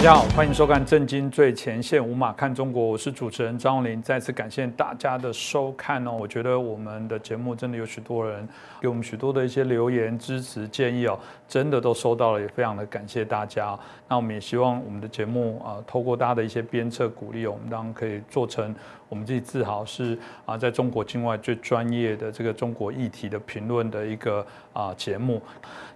大家好，欢迎收看《震惊最前线》，无马看中国，我是主持人张荣林。再次感谢大家的收看哦，我觉得我们的节目真的有许多人给我们许多的一些留言、支持、建议哦，真的都收到了，也非常的感谢大家。那我们也希望我们的节目啊，透过大家的一些鞭策、鼓励，我们当然可以做成我们自己自豪是啊，在中国境外最专业的这个中国议题的评论的一个啊节目。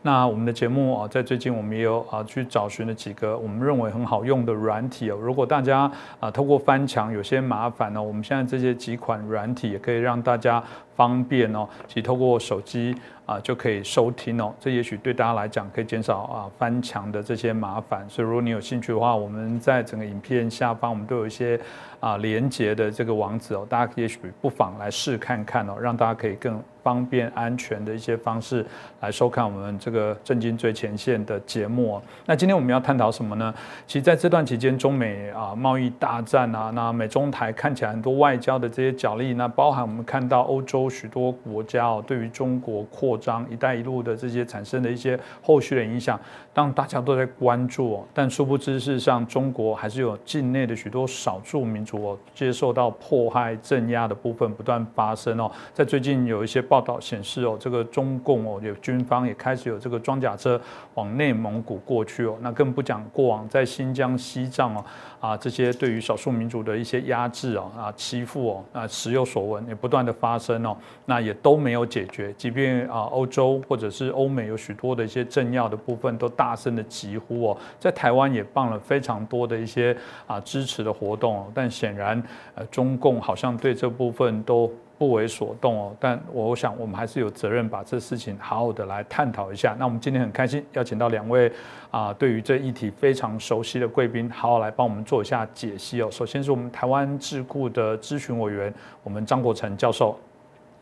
那我们的节目啊，在最近我们也有啊去找寻了几个我们认为很好用的软体哦。如果大家啊透过翻墙有些麻烦呢，我们现在这些几款软体也可以让大家方便哦，其实透过手机啊就可以收听哦。这也许对大家来讲可以减少啊翻墙的这些麻烦。所以如果你有兴趣的话，我们在整个影片下方我们都有一些啊连接的这个网址哦，大家也许不妨来试看看哦，让大家可以更。方便、安全的一些方式来收看我们这个震惊最前线的节目。那今天我们要探讨什么呢？其实在这段期间，中美啊贸易大战啊，那美中台看起来很多外交的这些角力，那包含我们看到欧洲许多国家哦，对于中国扩张“一带一路”的这些产生的一些后续的影响，当大家都在关注哦，但殊不知事实上，中国还是有境内的许多少数民族哦，接受到迫害、镇压的部分不断发生哦，在最近有一些。报道显示哦，这个中共哦，有军方也开始有这个装甲车往内蒙古过去哦，那更不讲过往在新疆、西藏哦啊这些对于少数民族的一些压制哦啊欺负哦啊时有所闻，也不断的发生哦，那也都没有解决。即便啊欧洲或者是欧美有许多的一些政要的部分都大大声的疾呼哦，在台湾也办了非常多的一些啊支持的活动，但显然呃中共好像对这部分都。不为所动哦，但我想我们还是有责任把这事情好好的来探讨一下。那我们今天很开心邀请到两位啊，对于这议题非常熟悉的贵宾，好好来帮我们做一下解析哦。首先是我们台湾智库的咨询委员，我们张国成教授。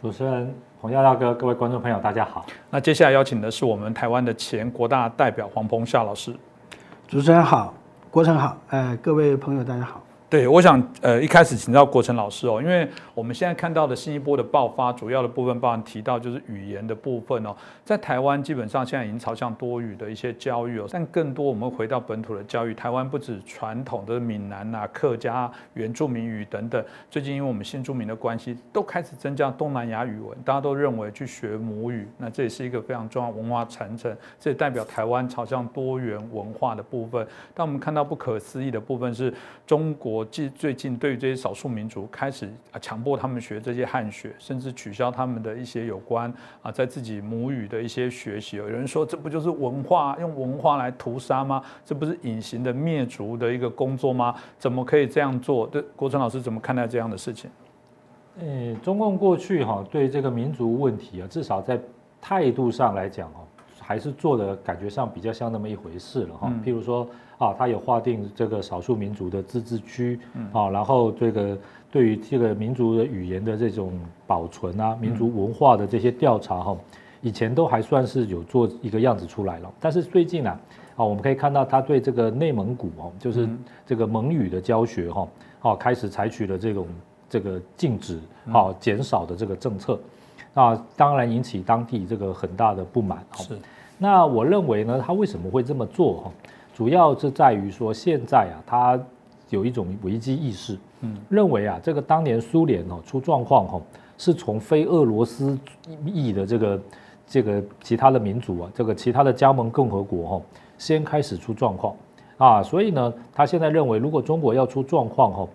主持人洪耀大哥，各位观众朋友，大家好。那接下来邀请的是我们台湾的前国大代表黄鹏夏老师。主持人好，国成好，呃，各位朋友大家好。对，我想呃一开始请教国成老师哦，因为我们现在看到的新一波的爆发，主要的部分包含提到就是语言的部分哦，在台湾基本上现在已经朝向多语的一些教育哦，但更多我们回到本土的教育，台湾不止传统的闽南啊、客家、原住民语等等，最近因为我们新住民的关系，都开始增加东南亚语文，大家都认为去学母语，那这也是一个非常重要文化传承，这也代表台湾朝向多元文化的部分。但我们看到不可思议的部分是中国。近最近对于这些少数民族开始啊强迫他们学这些汉学，甚至取消他们的一些有关啊在自己母语的一些学习。有人说这不就是文化用文化来屠杀吗？这不是隐形的灭族的一个工作吗？怎么可以这样做？对国成老师怎么看待这样的事情？呃，中共过去哈对这个民族问题啊，至少在态度上来讲哦，还是做的感觉上比较像那么一回事了哈。譬如说。啊，他有划定这个少数民族的自治区，啊，然后这个对于这个民族的语言的这种保存啊，民族文化的这些调查哈，以前都还算是有做一个样子出来了。但是最近啊，啊，我们可以看到他对这个内蒙古哦，就是这个蒙语的教学哈，啊，开始采取了这种这个禁止啊、减少的这个政策，那，当然引起当地这个很大的不满。是，那我认为呢，他为什么会这么做哈？主要是在于说，现在啊，他有一种危机意识，嗯，认为啊，这个当年苏联哦出状况哈，是从非俄罗斯裔的这个这个其他的民族啊，这个其他的加盟共和国哦，先开始出状况。啊，所以呢，他现在认为，如果中国要出状况哈，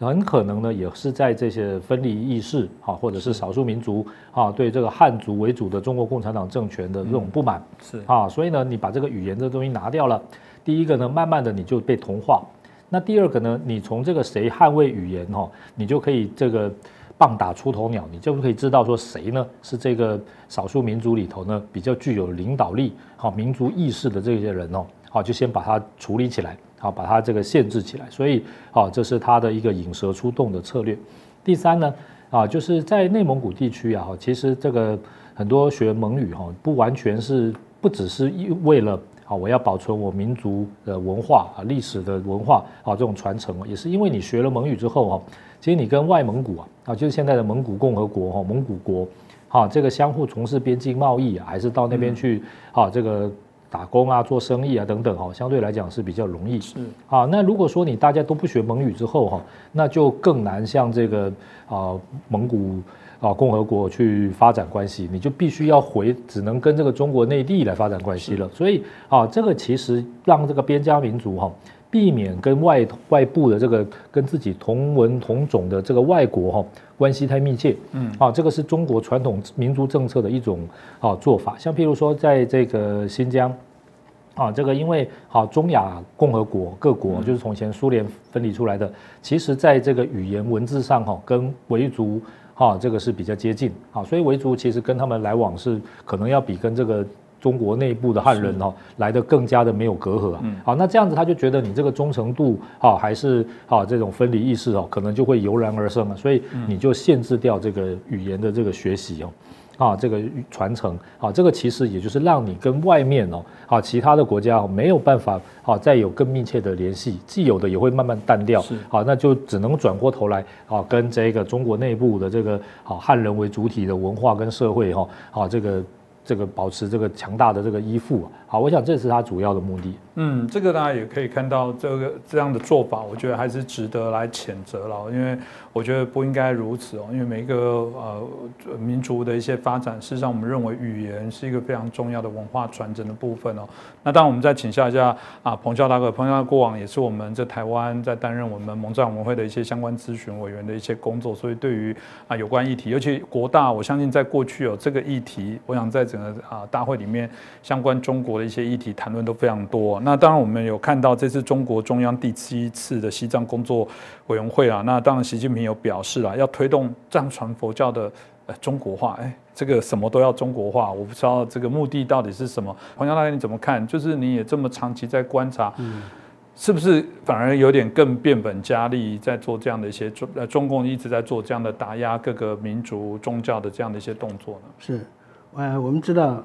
很可能呢，也是在这些分离意识啊，或者是少数民族啊，对这个汉族为主的中国共产党政权的这种不满。是。啊，所以呢，你把这个语言这东西拿掉了。第一个呢，慢慢的你就被同化。那第二个呢，你从这个谁捍卫语言哈，你就可以这个棒打出头鸟，你就可以知道说谁呢是这个少数民族里头呢比较具有领导力、好民族意识的这些人哦，好就先把它处理起来，好把它这个限制起来。所以，好这是他的一个引蛇出洞的策略。第三呢，啊就是在内蒙古地区啊，其实这个很多学蒙语哈，不完全是不只是为了。好，我要保存我民族的文化啊，历史的文化啊，这种传承也是因为你学了蒙语之后哈，其实你跟外蒙古啊，啊，就是现在的蒙古共和国哈，蒙古国，哈，这个相互从事边境贸易啊，还是到那边去啊，这个打工啊、做生意啊等等哈，相对来讲是比较容易。是啊，那如果说你大家都不学蒙语之后哈，那就更难像这个啊蒙古啊共和国去发展关系，你就必须要回，只能跟这个中国内地来发展关系了。所以啊，这个其实让这个边疆民族哈。避免跟外外部的这个跟自己同文同种的这个外国哈关系太密切，嗯啊，这个是中国传统民族政策的一种啊做法。像譬如说，在这个新疆啊，这个因为啊中亚共和国各国就是从前苏联分离出来的，其实在这个语言文字上哈跟维族哈这个是比较接近。啊，所以维族其实跟他们来往是可能要比跟这个。中国内部的汉人哦来的更加的没有隔阂啊，好，那这样子他就觉得你这个忠诚度啊还是啊这种分离意识哦，可能就会油然而生了，所以你就限制掉这个语言的这个学习哦，啊这个传承啊，这个其实也就是让你跟外面哦啊其他的国家没有办法啊再有更密切的联系，既有的也会慢慢淡掉，啊那就只能转过头来啊跟这个中国内部的这个啊汉人为主体的文化跟社会哈啊这个。这个保持这个强大的这个依附，好，我想这是他主要的目的。嗯，这个大家也可以看到，这个这样的做法，我觉得还是值得来谴责了，因为我觉得不应该如此哦。因为每一个呃民族的一些发展，事实上我们认为语言是一个非常重要的文化传承的部分哦。那当然，我们再请教一下啊，彭教大哥，彭教过往也是我们在台湾在担任我们蒙藏文会的一些相关咨询委员的一些工作，所以对于啊有关议题，尤其国大，我相信在过去有这个议题，我想在整个啊大会里面相关中国的一些议题谈论都非常多。那当然，我们有看到这次中国中央第七次的西藏工作委员会啊，那当然习近平有表示啊，要推动藏传佛教的呃中国化，哎，这个什么都要中国化，我不知道这个目的到底是什么。黄江大哥你怎么看？就是你也这么长期在观察，是不是反而有点更变本加厉，在做这样的一些中呃中共一直在做这样的打压各个民族宗教的这样的一些动作呢？是，呃，我们知道。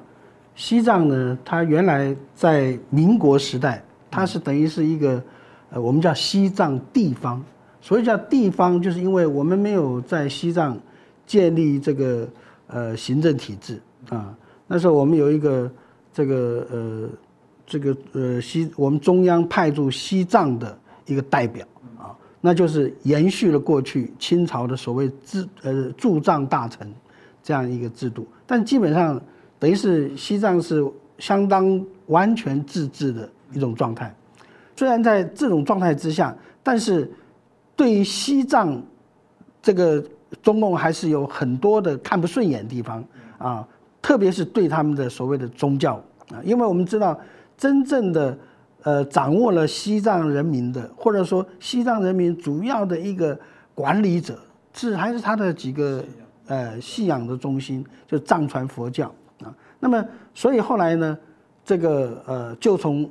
西藏呢，它原来在民国时代，它是等于是一个，呃，我们叫西藏地方。所以叫地方，就是因为我们没有在西藏建立这个呃行政体制啊。那时候我们有一个这个呃这个呃西我们中央派驻西藏的一个代表啊，那就是延续了过去清朝的所谓驻呃驻藏大臣这样一个制度，但基本上。等于是西藏是相当完全自治的一种状态，虽然在这种状态之下，但是对于西藏这个中共还是有很多的看不顺眼的地方。啊，特别是对他们的所谓的宗教。啊，因为我们知道真正的呃掌握了西藏人民的，或者说西藏人民主要的一个管理者是还是他的几个呃信仰的中心，就藏传佛教啊。那么，所以后来呢，这个呃，就从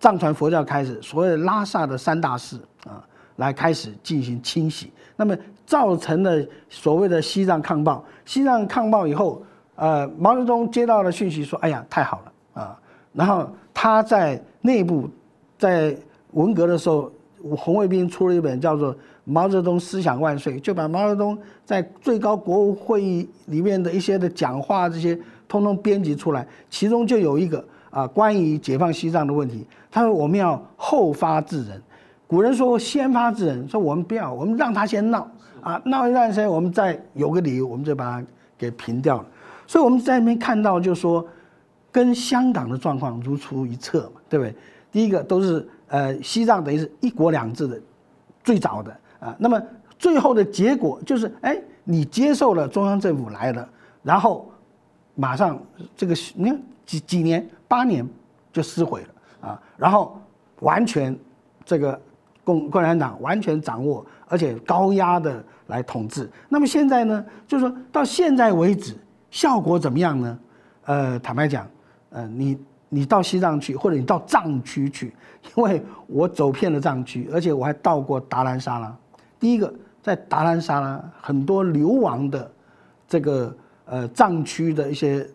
藏传佛教开始，所谓拉萨的三大寺啊，来开始进行清洗。那么造成了所谓的西藏抗暴。西藏抗暴以后，呃，毛泽东接到了讯息说：“哎呀，太好了啊！”然后他在内部，在文革的时候，红卫兵出了一本叫做《毛泽东思想万岁》，就把毛泽东在最高国务会议里面的一些的讲话这些。通通编辑出来，其中就有一个啊，关于解放西藏的问题。他说我们要后发制人，古人说先发制人，说我们不要，我们让他先闹啊，闹一段时间，我们再有个理由，我们就把他给平掉了。所以我们在那边看到，就说跟香港的状况如出一辙嘛，对不对？第一个都是呃，西藏等于是一国两制的最早的啊，那么最后的结果就是，哎，你接受了中央政府来了，然后。马上这个你看几几年八年就撕毁了啊，然后完全这个共共产党完全掌握，而且高压的来统治。那么现在呢，就是说到现在为止，效果怎么样呢？呃，坦白讲，呃，你你到西藏去，或者你到藏区去，因为我走遍了藏区，而且我还到过达兰萨拉。第一个在达兰萨拉，很多流亡的这个。呃，藏区的一些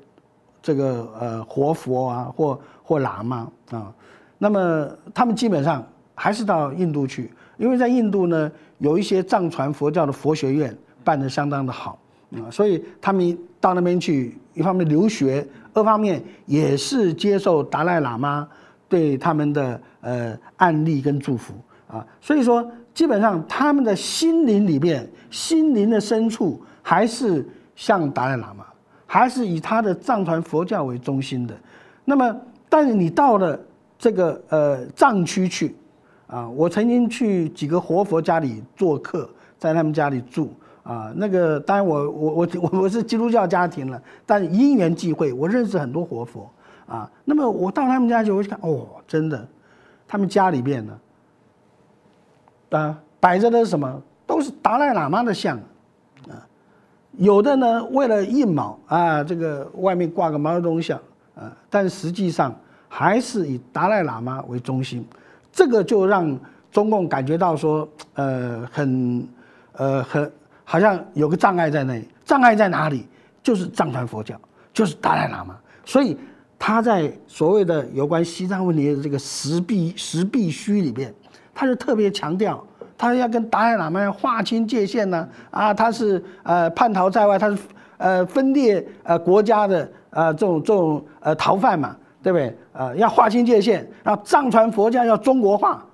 这个呃活佛啊，或或喇嘛啊，那么他们基本上还是到印度去，因为在印度呢，有一些藏传佛教的佛学院办得相当的好啊，所以他们到那边去，一方面留学，二方面也是接受达赖喇嘛对他们的呃案例跟祝福啊，所以说基本上他们的心灵里面，心灵的深处还是像达赖喇嘛，还是以他的藏传佛教为中心的。那么，但是你到了这个呃藏区去啊，我曾经去几个活佛家里做客，在他们家里住。啊，那个当然我我我我我是基督教家庭了，但因缘际会，我认识很多活佛啊。那么我到他们家去，我就看哦，真的，他们家里边呢，啊，摆着的是什么？都是达赖喇嘛的像啊。有的呢，为了印毛啊，这个外面挂个毛泽东像啊，但实际上还是以达赖喇嘛为中心。这个就让中共感觉到说，呃，很，呃，很。好像有个障碍在那里，障碍在哪里？就是藏传佛教，就是达赖喇嘛。所以他在所谓的有关西藏问题的这个十必十必须里边，他就特别强调，他要跟达赖喇嘛要划清界限呢。啊，他是呃叛逃在外，他是呃分裂呃国家的呃这种这种呃逃犯嘛，对不对？呃，要划清界限，然后藏传佛教要中国化。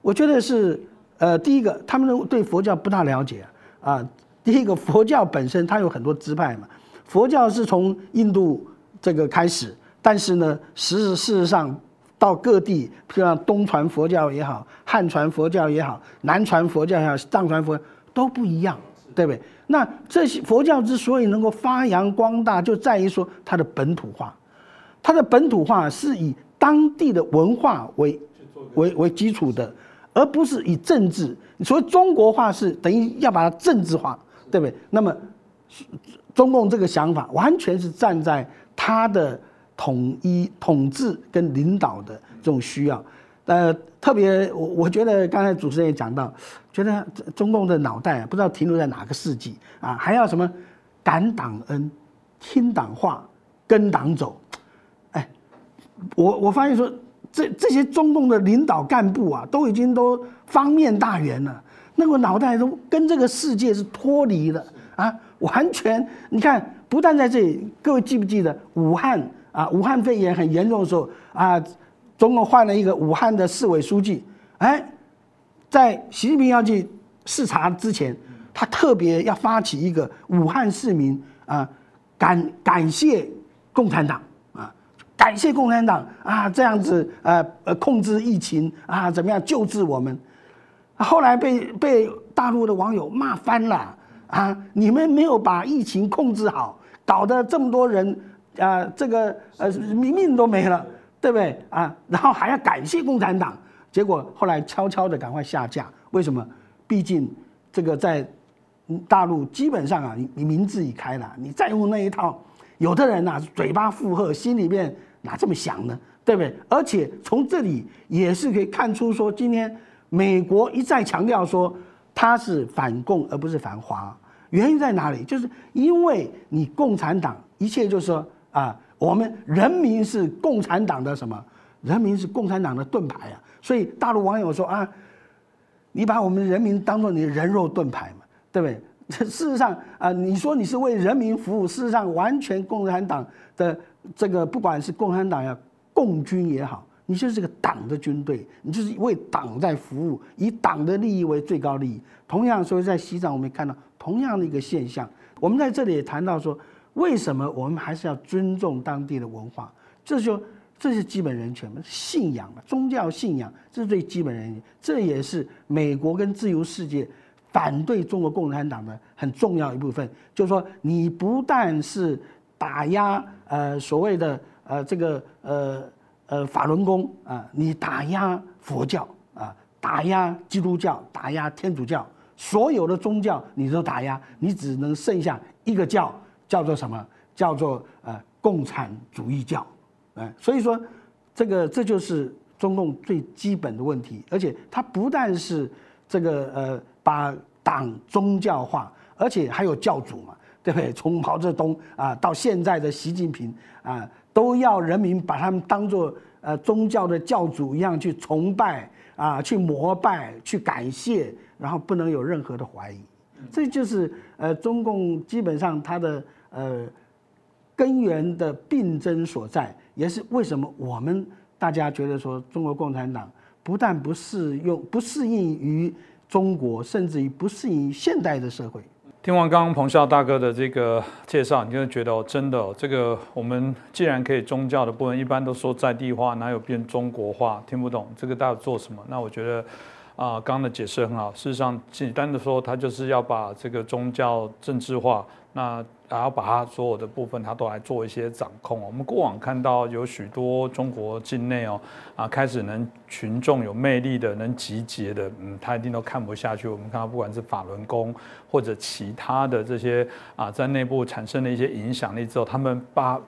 我觉得是呃第一个，他们对佛教不大了解。啊第一个佛教本身它有很多支派嘛，佛教是从印度这个开始，但是呢，实事实上到各地，譬如像东传佛教也好，汉传佛教也好，南传佛教也好，藏传佛教都不一样，对不对？那这些佛教之所以能够发扬光大，就在于说它的本土化，它的本土化是以当地的文化为为为基础的。而不是以政治，所谓中国化是等于要把它政治化，对不对？那么，中共这个想法完全是站在他的统一、统治跟领导的这种需要。呃，特别我我觉得刚才主持人也讲到，觉得中共的脑袋不知道停留在哪个世纪啊，还要什么感党恩、听党话、跟党走。哎，我我发现说。这这些中共的领导干部啊，都已经都方面大员了，那个脑袋都跟这个世界是脱离了啊，完全你看，不但在这里，各位记不记得武汉啊，武汉肺炎很严重的时候啊，中共换了一个武汉的市委书记，哎，在习近平要去视察之前，他特别要发起一个武汉市民啊，感感谢共产党。感谢共产党啊，这样子呃呃控制疫情啊，怎么样救治我们？后来被被大陆的网友骂翻了啊！你们没有把疫情控制好，搞得这么多人啊，这个呃命命都没了，对不对啊？然后还要感谢共产党，结果后来悄悄的赶快下架。为什么？毕竟这个在大陆基本上啊，你你名字已开了，你再用那一套，有的人呐嘴巴附和，心里面。哪这么想呢？对不对？而且从这里也是可以看出，说今天美国一再强调说它是反共而不是反华，原因在哪里？就是因为你共产党一切就是说啊，我们人民是共产党的什么？人民是共产党的盾牌啊！所以大陆网友说啊，你把我们人民当做你的人肉盾牌嘛，对不对？这 事实上啊，你说你是为人民服务，事实上完全共产党的。这个不管是共产党呀、共军也好，你就是个党的军队，你就是为党在服务，以党的利益为最高利益。同样，所以在西藏我们也看到同样的一个现象。我们在这里也谈到说，为什么我们还是要尊重当地的文化？这就这是基本人权嘛，信仰嘛，宗教信仰这是最基本人权。这也是美国跟自由世界反对中国共产党的很重要一部分。就是说，你不但是打压。呃，所谓的呃这个呃呃法轮功啊，你打压佛教啊，打压基督教，打压天主教，所有的宗教你都打压，你只能剩下一个教，叫做什么？叫做呃共产主义教，哎，所以说这个这就是中共最基本的问题，而且它不但是这个呃把党宗教化，而且还有教主嘛。对不对？从毛泽东啊到现在的习近平啊，都要人民把他们当做呃宗教的教主一样去崇拜啊，去膜拜，去感谢，然后不能有任何的怀疑。这就是呃中共基本上它的呃根源的病症所在，也是为什么我们大家觉得说中国共产党不但不适用、不适应于中国，甚至于不适应于现代的社会。听完刚刚彭笑大哥的这个介绍，你就会觉得哦，真的，这个我们既然可以宗教的部分，一般都说在地化，哪有变中国化？听不懂这个到底做什么？那我觉得啊，刚刚的解释很好。事实上，简单的说，他就是要把这个宗教政治化。那然后把它所有的部分，它都来做一些掌控。我们过往看到有许多中国境内哦啊，开始能群众有魅力的、能集结的，嗯，他一定都看不下去。我们看到不管是法轮功或者其他的这些啊，在内部产生的一些影响力之后，他们把。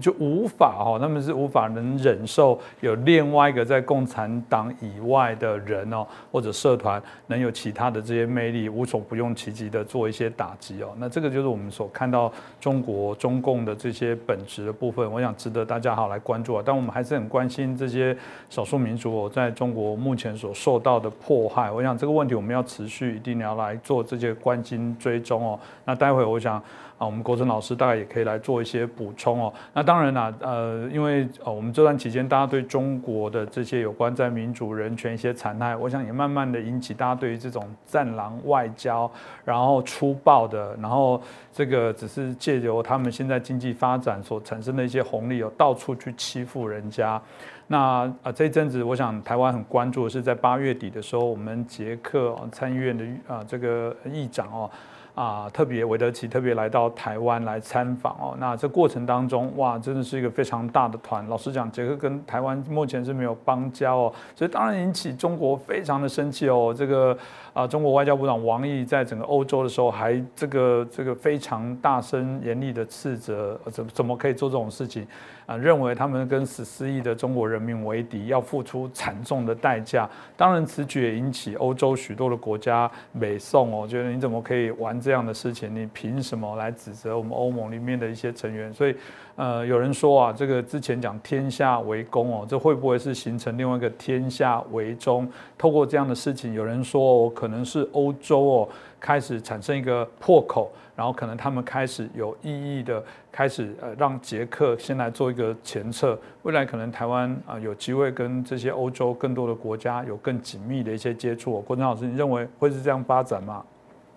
就无法哈，他们是无法能忍受有另外一个在共产党以外的人哦，或者社团能有其他的这些魅力，无所不用其极的做一些打击哦。那这个就是我们所看到中国中共的这些本质的部分，我想值得大家好来关注啊。但我们还是很关心这些少数民族哦，在中国目前所受到的迫害。我想这个问题我们要持续一定要来做这些关心追踪哦。那待会我想。啊，我们国珍老师大概也可以来做一些补充哦。那当然啦，呃，因为呃，我们这段期间大家对中国的这些有关在民主人权一些残害，我想也慢慢的引起大家对于这种战狼外交，然后粗暴的，然后这个只是借由他们现在经济发展所产生的一些红利，有到处去欺负人家。那啊，这一阵子我想台湾很关注的是在八月底的时候，我们捷克参议院的啊这个议长哦。啊，特别韦德奇特别来到台湾来参访哦，那这过程当中，哇，真的是一个非常大的团。老实讲，捷克跟台湾目前是没有邦交哦，所以当然引起中国非常的生气哦。这个啊，中国外交部长王毅在整个欧洲的时候，还这个这个非常大声严厉的斥责，怎怎么可以做这种事情？啊，认为他们跟十四亿的中国人民为敌，要付出惨重的代价。当然，此举也引起欧洲许多的国家美宋哦，觉得你怎么可以玩这样的事情？你凭什么来指责我们欧盟里面的一些成员？所以，呃，有人说啊，这个之前讲天下为公哦，这会不会是形成另外一个天下为中？透过这样的事情，有人说哦，可能是欧洲哦开始产生一个破口。然后可能他们开始有意义的开始呃，让捷克先来做一个前测，未来可能台湾啊有机会跟这些欧洲更多的国家有更紧密的一些接触。郭正老师，你认为会是这样发展吗？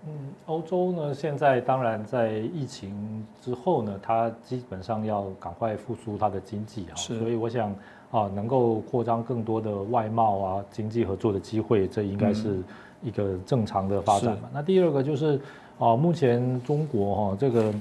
嗯，欧洲呢现在当然在疫情之后呢，它基本上要赶快复苏它的经济啊，所以我想啊，能够扩张更多的外贸啊经济合作的机会，这应该是一个正常的发展嘛。那第二个就是。啊，目前中国哈这个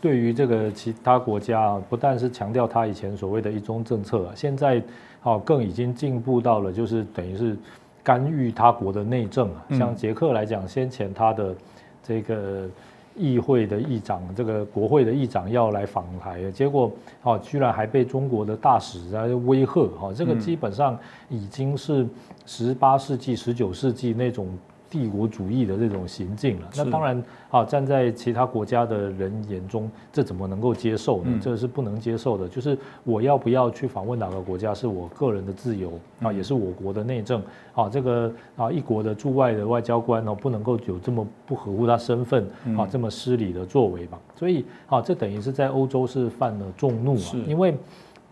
对于这个其他国家啊，不但是强调他以前所谓的一中政策，现在啊更已经进步到了就是等于是干预他国的内政啊。像捷克来讲，先前他的这个议会的议长，这个国会的议长要来访台，结果哦居然还被中国的大使在威吓，哈，这个基本上已经是十八世纪、十九世纪那种。帝国主义的这种行径了，那当然啊，站在其他国家的人眼中，这怎么能够接受呢？这是不能接受的。就是我要不要去访问哪个国家，是我个人的自由啊，也是我国的内政啊。这个啊，一国的驻外的外交官呢，不能够有这么不合乎他身份啊，这么失礼的作为吧。所以啊，这等于是在欧洲是犯了众怒啊，因为。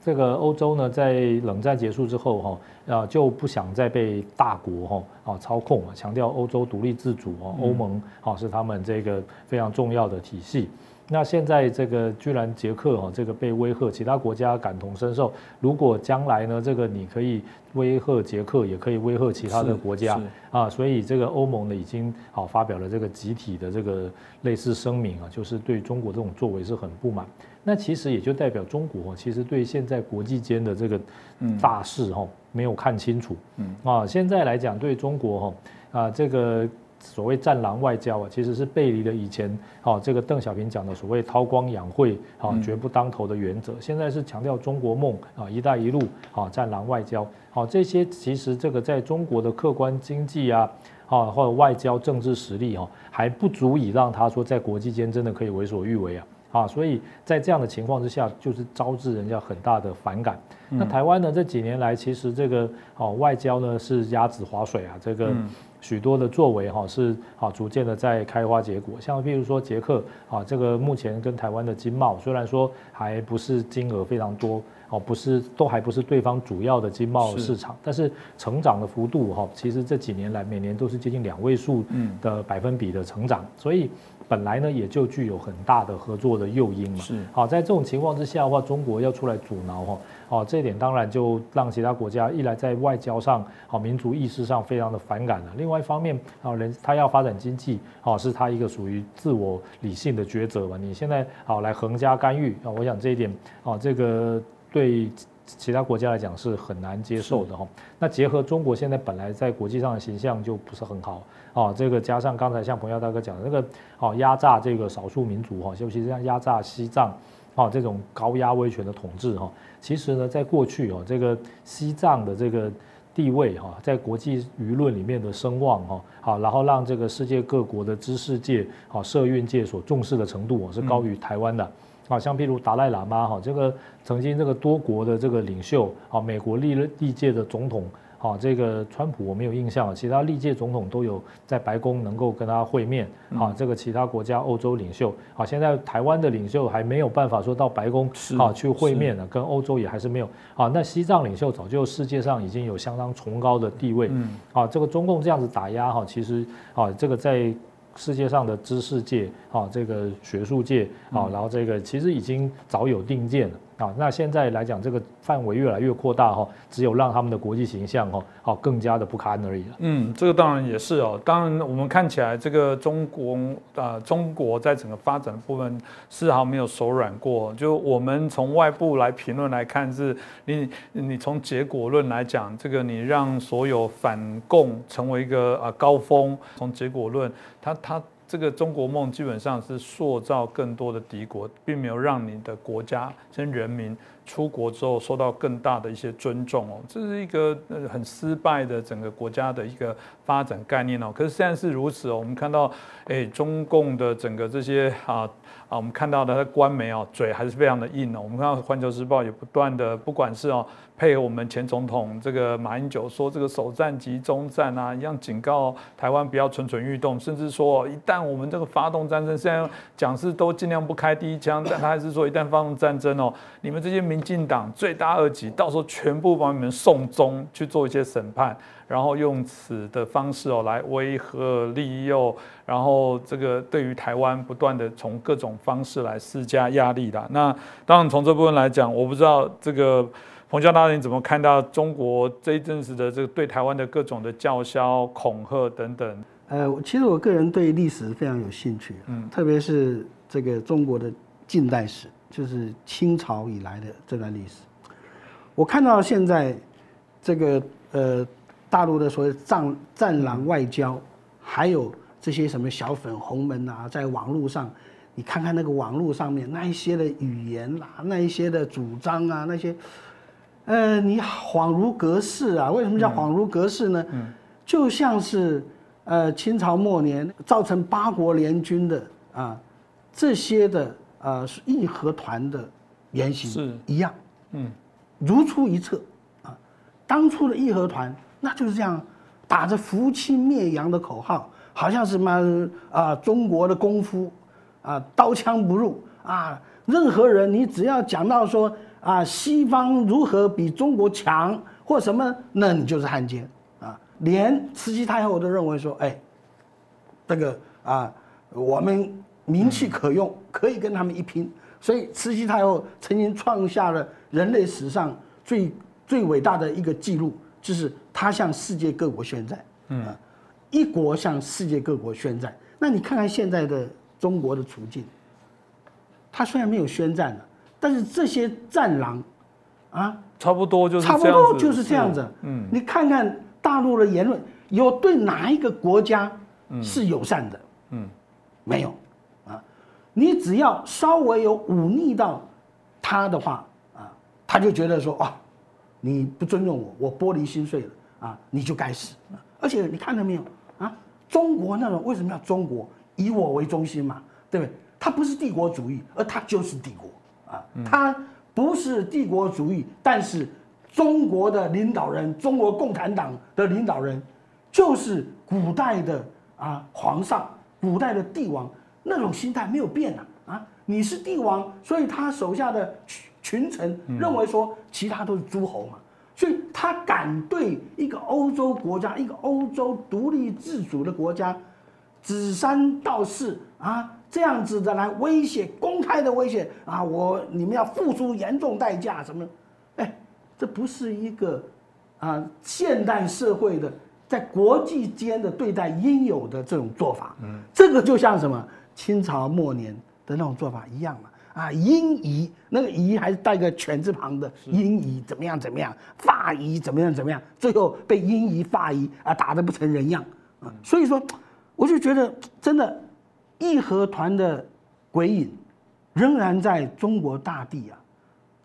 这个欧洲呢，在冷战结束之后，哈啊就不想再被大国哈啊操控啊，强调欧洲独立自主哦，欧盟啊是他们这个非常重要的体系。那现在这个居然捷克哈这个被威吓，其他国家感同身受。如果将来呢，这个你可以威吓捷克，也可以威吓其他的国家啊。所以这个欧盟呢已经好发表了这个集体的这个类似声明啊，就是对中国这种作为是很不满。那其实也就代表中国其实对现在国际间的这个大势哈没有看清楚。嗯啊，现在来讲对中国哈啊这个。所谓战狼外交啊，其实是背离了以前哦这个邓小平讲的所谓韬光养晦啊绝不当头的原则。现在是强调中国梦啊，一带一路啊，战狼外交。好，这些其实这个在中国的客观经济啊，啊或者外交政治实力哈，还不足以让他说在国际间真的可以为所欲为啊。啊，所以在这样的情况之下，就是招致人家很大的反感。那台湾呢，这几年来其实这个哦外交呢是鸭子划水啊，这个许多的作为哈是啊逐渐的在开花结果。像譬如说捷克啊，这个目前跟台湾的经贸虽然说还不是金额非常多。哦，不是，都还不是对方主要的经贸市场，但是成长的幅度哈，其实这几年来每年都是接近两位数的百分比的成长，所以本来呢也就具有很大的合作的诱因嘛。是，好，在这种情况之下的话，中国要出来阻挠哈，哦，这一点当然就让其他国家一来在外交上，好民族意识上非常的反感了。另外一方面，啊人他要发展经济，哦是他一个属于自我理性的抉择嘛。你现在好来横加干预啊，我想这一点，哦这个。对其他国家来讲是很难接受的哈。那结合中国现在本来在国际上的形象就不是很好啊，这个加上刚才像彭耀大哥讲的那个哦压榨这个少数民族哈，尤其是像压榨西藏啊这种高压威权的统治哈，其实呢在过去哦这个西藏的这个地位哈，在国际舆论里面的声望哈，好然后让这个世界各国的知识界啊社运界所重视的程度是高于台湾的。啊，像譬如达赖喇嘛哈，这个曾经这个多国的这个领袖，啊，美国历历届的总统，啊，这个川普我没有印象，其他历届总统都有在白宫能够跟他会面，啊，这个其他国家欧洲领袖，啊，现在台湾的领袖还没有办法说到白宫啊去会面呢，跟欧洲也还是没有，啊，那西藏领袖早就世界上已经有相当崇高的地位，啊，这个中共这样子打压哈，其实啊，这个在。世界上的知识界啊，这个学术界啊，然后这个其实已经早有定见了。啊，那现在来讲，这个范围越来越扩大哈，只有让他们的国际形象哈，好更加的不堪而已了。嗯，这个当然也是哦。当然，我们看起来这个中国啊，中国在整个发展的部分丝毫没有手软过。就我们从外部来评论来看，是你你从结果论来讲，这个你让所有反共成为一个啊高峰。从结果论，它它。这个中国梦基本上是塑造更多的敌国，并没有让你的国家跟人民出国之后受到更大的一些尊重哦，这是一个呃很失败的整个国家的一个发展概念哦。可是现在是如此哦，我们看到，哎，中共的整个这些啊。啊，我们看到的官媒哦，嘴还是非常的硬哦。我们看到《环球时报》也不断的，不管是哦配合我们前总统这个马英九说这个首战及中战啊，一样警告台湾不要蠢蠢欲动，甚至说一旦我们这个发动战争，现在讲是都尽量不开第一枪，但他还是说一旦发动战争哦，你们这些民进党罪大恶极，到时候全部把你们送终去做一些审判。然后用此的方式哦来威吓利诱，然后这个对于台湾不断的从各种方式来施加压力的。那当然从这部分来讲，我不知道这个彭教大人怎么看到中国这一阵子的这个对台湾的各种的叫嚣、恐吓等等。呃，其实我个人对历史非常有兴趣，嗯，特别是这个中国的近代史，就是清朝以来的这段历史。我看到现在这个呃。大陆的所谓“战战狼外交”，还有这些什么小粉红们啊，在网络上，你看看那个网络上面那一些的语言啦，那一些的主张啊，那些，呃，你恍如隔世啊。为什么叫恍如隔世呢？嗯，就像是呃清朝末年造成八国联军的啊这些的呃义和团的原型是一样，嗯，如出一辙啊。当初的义和团。那就是这样，打着扶清灭洋的口号，好像什么啊中国的功夫，啊刀枪不入啊，任何人你只要讲到说啊西方如何比中国强或什么，那你就是汉奸啊。连慈禧太后都认为说，哎，这个啊我们名气可用，可以跟他们一拼。所以慈禧太后曾经创下了人类史上最最伟大的一个记录。就是她向世界各国宣战，嗯，一国向世界各国宣战。那你看看现在的中国的处境，他虽然没有宣战了，但是这些战狼，啊，差不多就是差不多就是这样子。嗯，你看看大陆的言论，有对哪一个国家是友善的？嗯，没有，啊，你只要稍微有忤逆到他的话，啊，他就觉得说啊。你不尊重我，我玻璃心碎了啊！你就该死！而且你看到没有啊？中国那种为什么要中国以我为中心嘛？对不对？它不是帝国主义，而它就是帝国啊，它不是帝国主义，但是中国的领导人，中国共产党的领导人，就是古代的啊皇上，古代的帝王那种心态没有变啊啊，你是帝王，所以他手下的群群臣认为说其他都是诸侯嘛。所以他敢对一个欧洲国家、一个欧洲独立自主的国家，指三道四啊，这样子的来威胁、公开的威胁啊，我你们要付出严重代价什么？哎，这不是一个啊现代社会的在国际间的对待应有的这种做法。嗯，这个就像什么清朝末年的那种做法一样嘛。啊，英夷那个夷还是带个犬字旁的，英夷怎么样怎么样，法夷怎么样怎么样，最后被英夷法夷啊打得不成人样。啊，所以说，我就觉得真的，义和团的鬼影仍然在中国大地啊，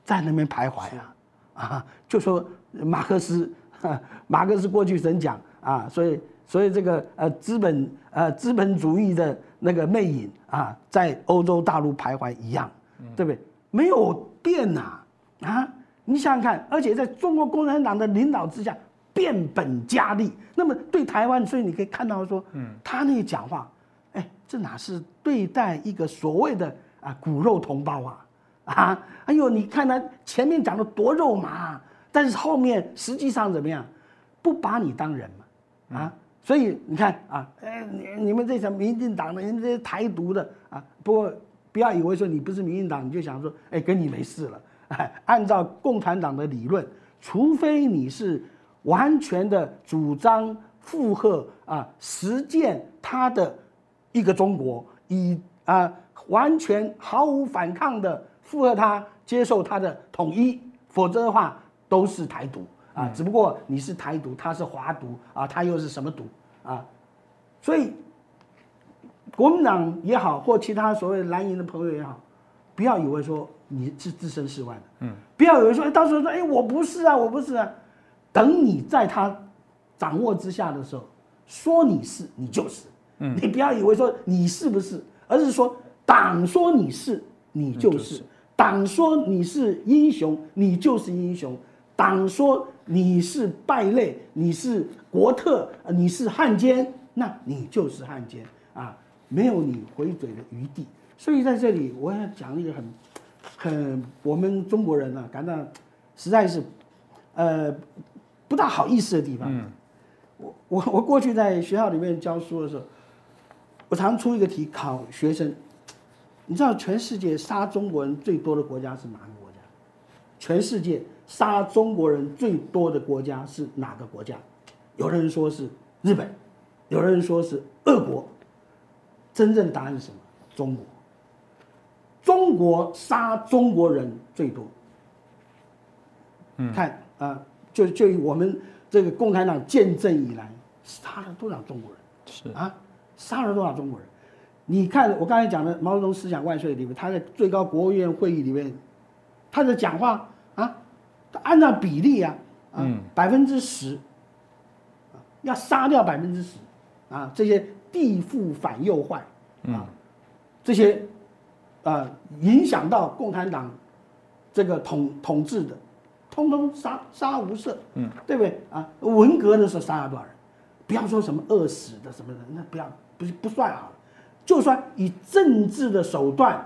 在那边徘徊啊，啊，就说马克思，马克思过去曾讲啊，所以所以这个呃资本呃资本主义的那个魅影啊，在欧洲大陆徘徊一样。对不对？没有变呐，啊！你想想看，而且在中国共产党的领导之下，变本加厉。那么对台湾，所以你可以看到说，嗯，他那讲话，哎，这哪是对待一个所谓的啊骨肉同胞啊？啊，哎呦，你看他前面讲的多肉麻，但是后面实际上怎么样？不把你当人嘛，啊！所以你看啊，哎，你你们这些民进党的，你们这些台独的啊，不过。不要以为说你不是民进党，你就想说，哎，跟你没事了。哎，按照共产党的理论，除非你是完全的主张附和啊，实践他的一个中国，以啊完全毫无反抗的附和他，接受他的统一，否则的话都是台独啊。只不过你是台独，他是华独啊，他又是什么独啊？所以。国民党也好，或其他所谓蓝营的朋友也好，不要以为说你是置身事外的，嗯，不要以为说，哎，到时候说，哎，我不是啊，我不是啊，等你在他掌握之下的时候，说你是，你就是，嗯，你不要以为说你是不是，而是说党说你是，你就是，党说你是英雄，你就是英雄，党说你是败类，你是国特，你是汉奸，那你就是汉奸啊。没有你回嘴的余地，所以在这里我要讲一个很、很我们中国人啊感到实在是，呃，不大好意思的地方。嗯，我我我过去在学校里面教书的时候，我常出一个题考学生，你知道全世界杀中国人最多的国家是哪个国家？全世界杀中国人最多的国家是哪个国家？有人说是日本，有人说是俄国。真正答案是什么？中国，中国杀中国人最多。嗯，看啊，就就我们这个共产党建政以来，杀了多少中国人？是啊，杀了多少中国人？你看我刚才讲的毛泽东思想万岁里面，他在最高国务院会议里面，他的讲话啊，按照比例啊，啊，百分之十，要杀掉百分之十，啊，这些。地富反右坏，啊，这些啊影响到共产党这个统统治的，通通杀杀无赦，嗯，对不对啊？文革的时候杀了多少人？不要说什么饿死的什么的，那不要不不算啊，就算以政治的手段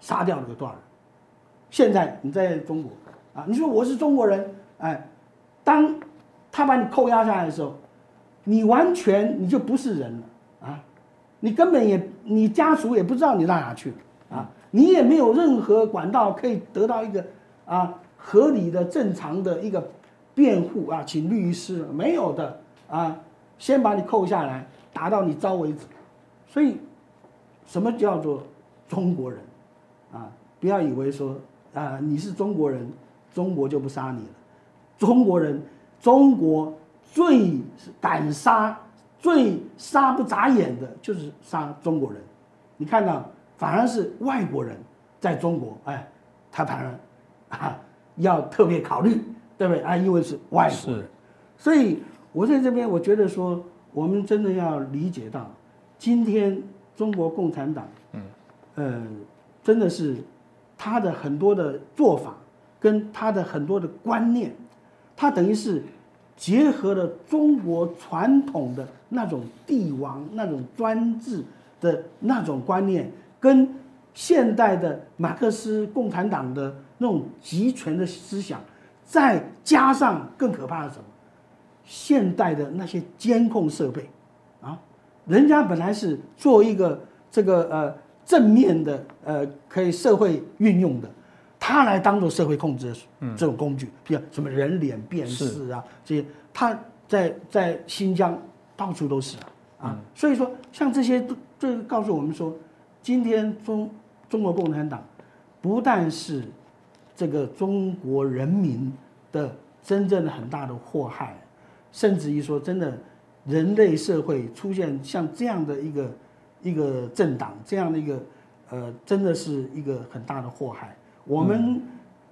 杀掉了有多少人？现在你在中国啊，你说我是中国人，哎，当他把你扣押下来的时候，你完全你就不是人了。啊，你根本也，你家属也不知道你到哪去了啊，你也没有任何管道可以得到一个啊合理的、正常的一个辩护啊，请律师没有的啊，先把你扣下来，打到你招为止。所以，什么叫做中国人啊？不要以为说啊你是中国人，中国就不杀你了。中国人，中国最敢杀。最杀不眨眼的就是杀中国人，你看到反而是外国人在中国，哎，他反而啊要特别考虑，对不对啊？因为是外国人，所以我在这边我觉得说，我们真的要理解到，今天中国共产党，嗯，呃，真的是他的很多的做法跟他的很多的观念，他等于是结合了中国传统的那种帝王、那种专制的那种观念，跟现代的马克思共产党的那种集权的思想，再加上更可怕的什么？现代的那些监控设备，啊，人家本来是做一个这个呃正面的呃可以社会运用的，他来当做社会控制的这种工具，比如什么人脸辨识啊这些，他在在新疆到处都是啊啊，所以说像这些都这告诉我们说，今天中中国共产党不但是这个中国人民的真正的很大的祸害。甚至于说，真的，人类社会出现像这样的一个一个政党，这样的一个呃，真的是一个很大的祸害。我们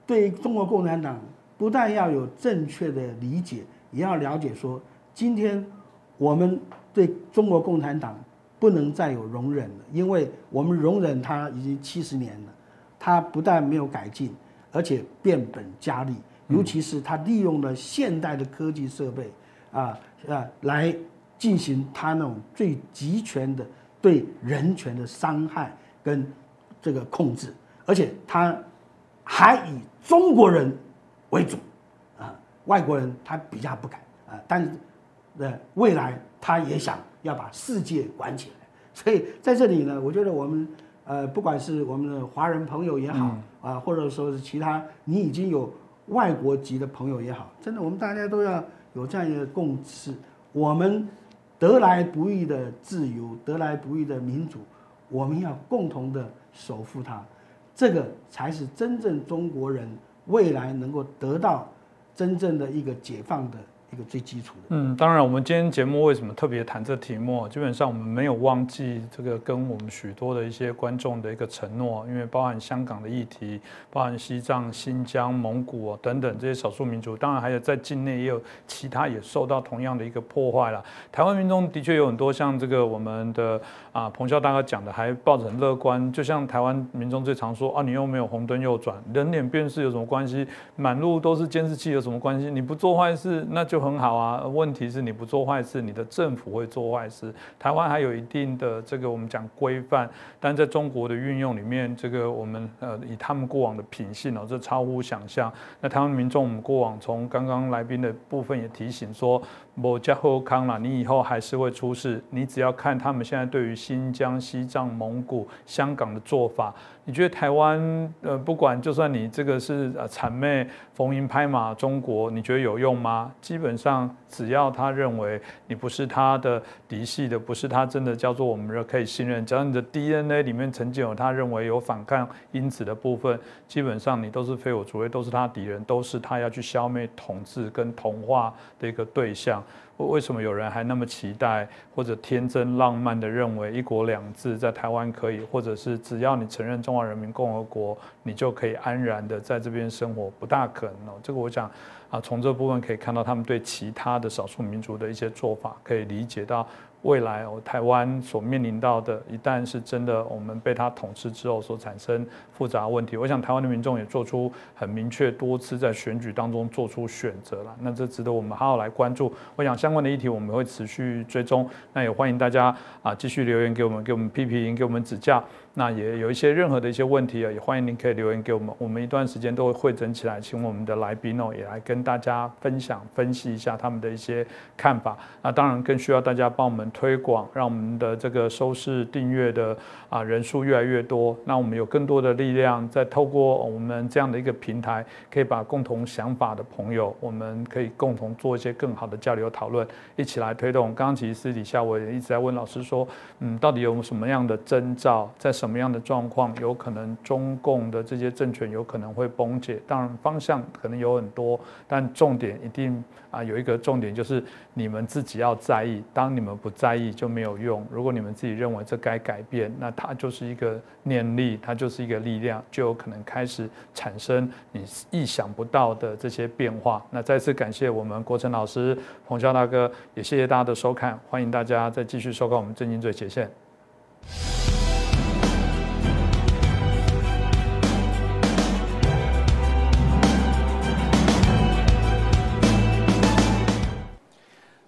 对中国共产党不但要有正确的理解，也要了解说，今天我们对中国共产党不能再有容忍了，因为我们容忍它已经七十年了，它不但没有改进，而且变本加厉，尤其是它利用了现代的科技设备。啊啊，来进行他那种最集权的对人权的伤害跟这个控制，而且他还以中国人为主啊，外国人他比较不敢啊，但是呃未来他也想要把世界管起来，所以在这里呢，我觉得我们呃不管是我们的华人朋友也好啊，或者说是其他你已经有外国籍的朋友也好，真的我们大家都要。有这样一个共识，我们得来不易的自由，得来不易的民主，我们要共同的守护它，这个才是真正中国人未来能够得到真正的一个解放的。一个最基础的。嗯，当然，我们今天节目为什么特别谈这题目？基本上我们没有忘记这个跟我们许多的一些观众的一个承诺，因为包含香港的议题，包含西藏、新疆、蒙古等等这些少数民族，当然还有在境内也有其他也受到同样的一个破坏了。台湾民众的确有很多像这个我们的啊彭笑大哥讲的，还抱着很乐观。就像台湾民众最常说啊，你又没有红灯右转，人脸辨识有什么关系？满路都是监视器有什么关系？你不做坏事那就。很好啊，问题是你不做坏事，你的政府会做坏事。台湾还有一定的这个我们讲规范，但在中国的运用里面，这个我们呃以他们过往的品性哦，这超乎想象。那台湾民众，我们过往从刚刚来宾的部分也提醒说，某家后康了，你以后还是会出事。你只要看他们现在对于新疆、西藏、蒙古、香港的做法。你觉得台湾呃，不管就算你这个是呃谄媚逢迎拍马中国，你觉得有用吗？基本上只要他认为你不是他的嫡系的，不是他真的叫做我们的可以信任，只要你的 DNA 里面曾经有他认为有反抗因子的部分，基本上你都是非我族类，都是他敌人，都是他要去消灭、统治跟同化的一个对象。为什么有人还那么期待，或者天真浪漫的认为一国两制在台湾可以，或者是只要你承认中华人民共和国，你就可以安然的在这边生活？不大可能哦。这个我想啊，从这部分可以看到他们对其他的少数民族的一些做法，可以理解到。未来哦，台湾所面临到的，一旦是真的，我们被他统治之后所产生复杂问题，我想台湾的民众也做出很明确，多次在选举当中做出选择了。那这值得我们好好来关注。我想相关的议题我们会持续追踪。那也欢迎大家啊继续留言给我们，给我们批评，给我们指教。那也有一些任何的一些问题啊，也欢迎您可以留言给我们。我们一段时间都会汇整起来，请我们的来宾哦也来跟大家分享分析一下他们的一些看法。那当然更需要大家帮我们推广，让我们的这个收视订阅的啊人数越来越多。那我们有更多的力量，在透过我们这样的一个平台，可以把共同想法的朋友，我们可以共同做一些更好的交流讨论，一起来推动。刚刚其实私底下我也一直在问老师说，嗯，到底有什么样的征兆在？什么样的状况有可能中共的这些政权有可能会崩解？当然方向可能有很多，但重点一定啊有一个重点就是你们自己要在意。当你们不在意就没有用。如果你们自己认为这该改变，那它就是一个念力，它就是一个力量，就有可能开始产生你意想不到的这些变化。那再次感谢我们国成老师、洪霄大哥，也谢谢大家的收看，欢迎大家再继续收看我们《正经最前线》。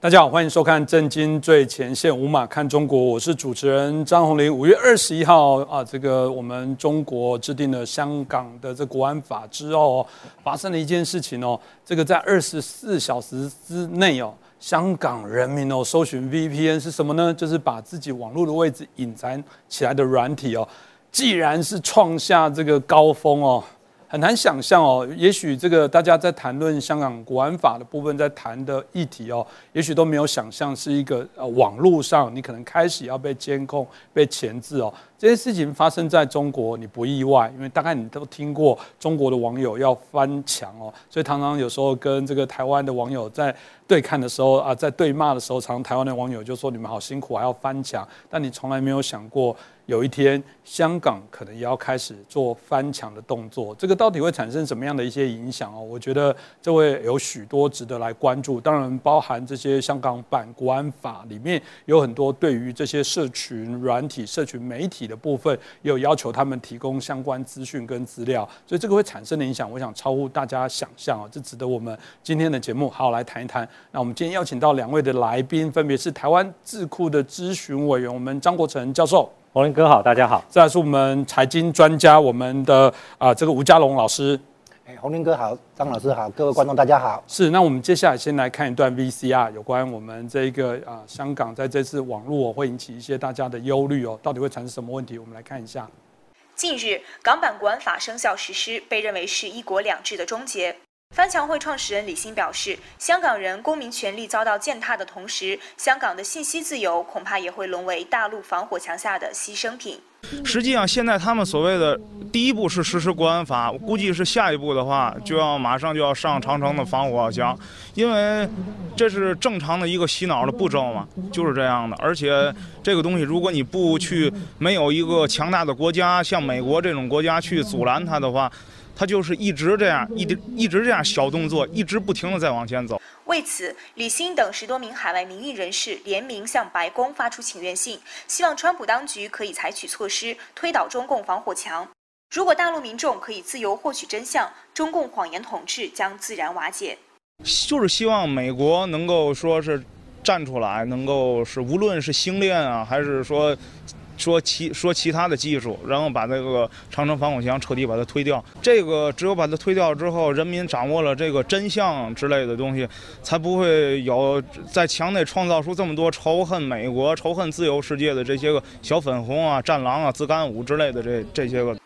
大家好，欢迎收看《震惊最前线》，五马看中国，我是主持人张宏林。五月二十一号啊，这个我们中国制定了香港的这国安法之后，发生了一件事情哦，这个在二十四小时之内哦，香港人民哦搜寻 VPN 是什么呢？就是把自己网络的位置隐藏起来的软体哦，既然是创下这个高峰哦。很难想象哦，也许这个大家在谈论香港国安法的部分，在谈的议题哦，也许都没有想象是一个呃网络上你可能开始要被监控、被钳制哦。这些事情发生在中国，你不意外，因为大概你都听过中国的网友要翻墙哦，所以常常有时候跟这个台湾的网友在对看的时候啊，在对骂的时候，常台湾的网友就说你们好辛苦，还要翻墙，但你从来没有想过。有一天，香港可能也要开始做翻墙的动作，这个到底会产生什么样的一些影响哦？我觉得这会有许多值得来关注。当然，包含这些香港版国安法里面有很多对于这些社群软体、社群媒体的部分，也有要求他们提供相关资讯跟资料，所以这个会产生的影响，我想超乎大家想象哦。这值得我们今天的节目好好来谈一谈。那我们今天邀请到两位的来宾，分别是台湾智库的咨询委员，我们张国成教授。洪林哥好，大家好。再来是我们财经专家，我们的啊这个吴家龙老师。哎，洪林哥好，张老师好，各位观众大家好。是，那我们接下来先来看一段 VCR，有关我们这个啊香港在这次网络会引起一些大家的忧虑哦，到底会产生什么问题？我们来看一下。近日，港版国安法生效实施，被认为是一国两制的终结。翻墙会创始人李欣表示，香港人公民权利遭到践踏的同时，香港的信息自由恐怕也会沦为大陆防火墙下的牺牲品。实际上，现在他们所谓的第一步是实施国安法，我估计是下一步的话就要马上就要上长城的防火墙，因为这是正常的一个洗脑的步骤嘛，就是这样的。而且这个东西，如果你不去没有一个强大的国家，像美国这种国家去阻拦它的话。他就是一直这样，一直一直这样小动作，一直不停的在往前走。为此，李欣等十多名海外民意人士联名向白宫发出请愿信，希望川普当局可以采取措施推倒中共防火墙。如果大陆民众可以自由获取真相，中共谎言统治将自然瓦解。就是希望美国能够说是站出来，能够是无论是星链啊，还是说。说其说其他的技术，然后把那个长城防火墙彻底把它推掉。这个只有把它推掉之后，人民掌握了这个真相之类的东西，才不会有在墙内创造出这么多仇恨美国、仇恨自由世界的这些个小粉红啊、战狼啊、自干五之类的这这些个。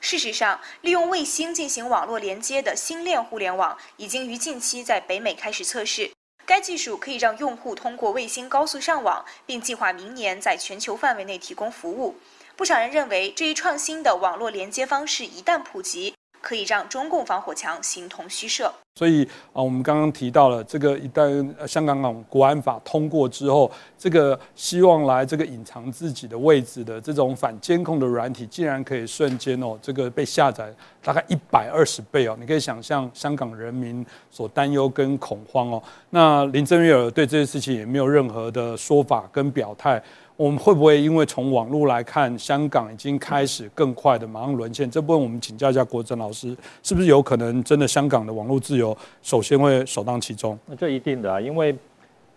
事实上，利用卫星进行网络连接的星链互联网，已经于近期在北美开始测试。该技术可以让用户通过卫星高速上网，并计划明年在全球范围内提供服务。不少人认为，这一创新的网络连接方式一旦普及，可以让中共防火墙形同虚设。所以啊，我们刚刚提到了这个，一旦香港港国安法通过之后，这个希望来这个隐藏自己的位置的这种反监控的软体，竟然可以瞬间哦，这个被下载大概一百二十倍哦，你可以想象香港人民所担忧跟恐慌哦。那林郑月娥对这件事情也没有任何的说法跟表态。我们会不会因为从网络来看，香港已经开始更快的马上沦陷？这部分我们请教一下国珍老师，是不是有可能真的香港的网络自由首先会首当其冲？那这一定的啊，因为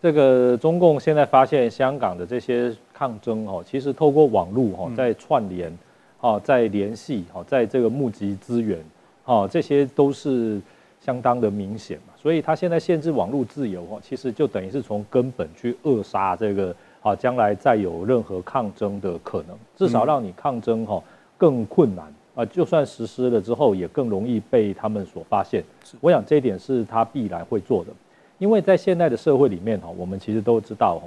这个中共现在发现香港的这些抗争哦，其实透过网络哈在串联，哦在联系，哦在这个募集资源，哦这些都是相当的明显嘛。所以他现在限制网络自由哦，其实就等于是从根本去扼杀这个。啊，将来再有任何抗争的可能，至少让你抗争哈更困难啊。就算实施了之后，也更容易被他们所发现。我想这一点是他必然会做的，因为在现在的社会里面哈，我们其实都知道，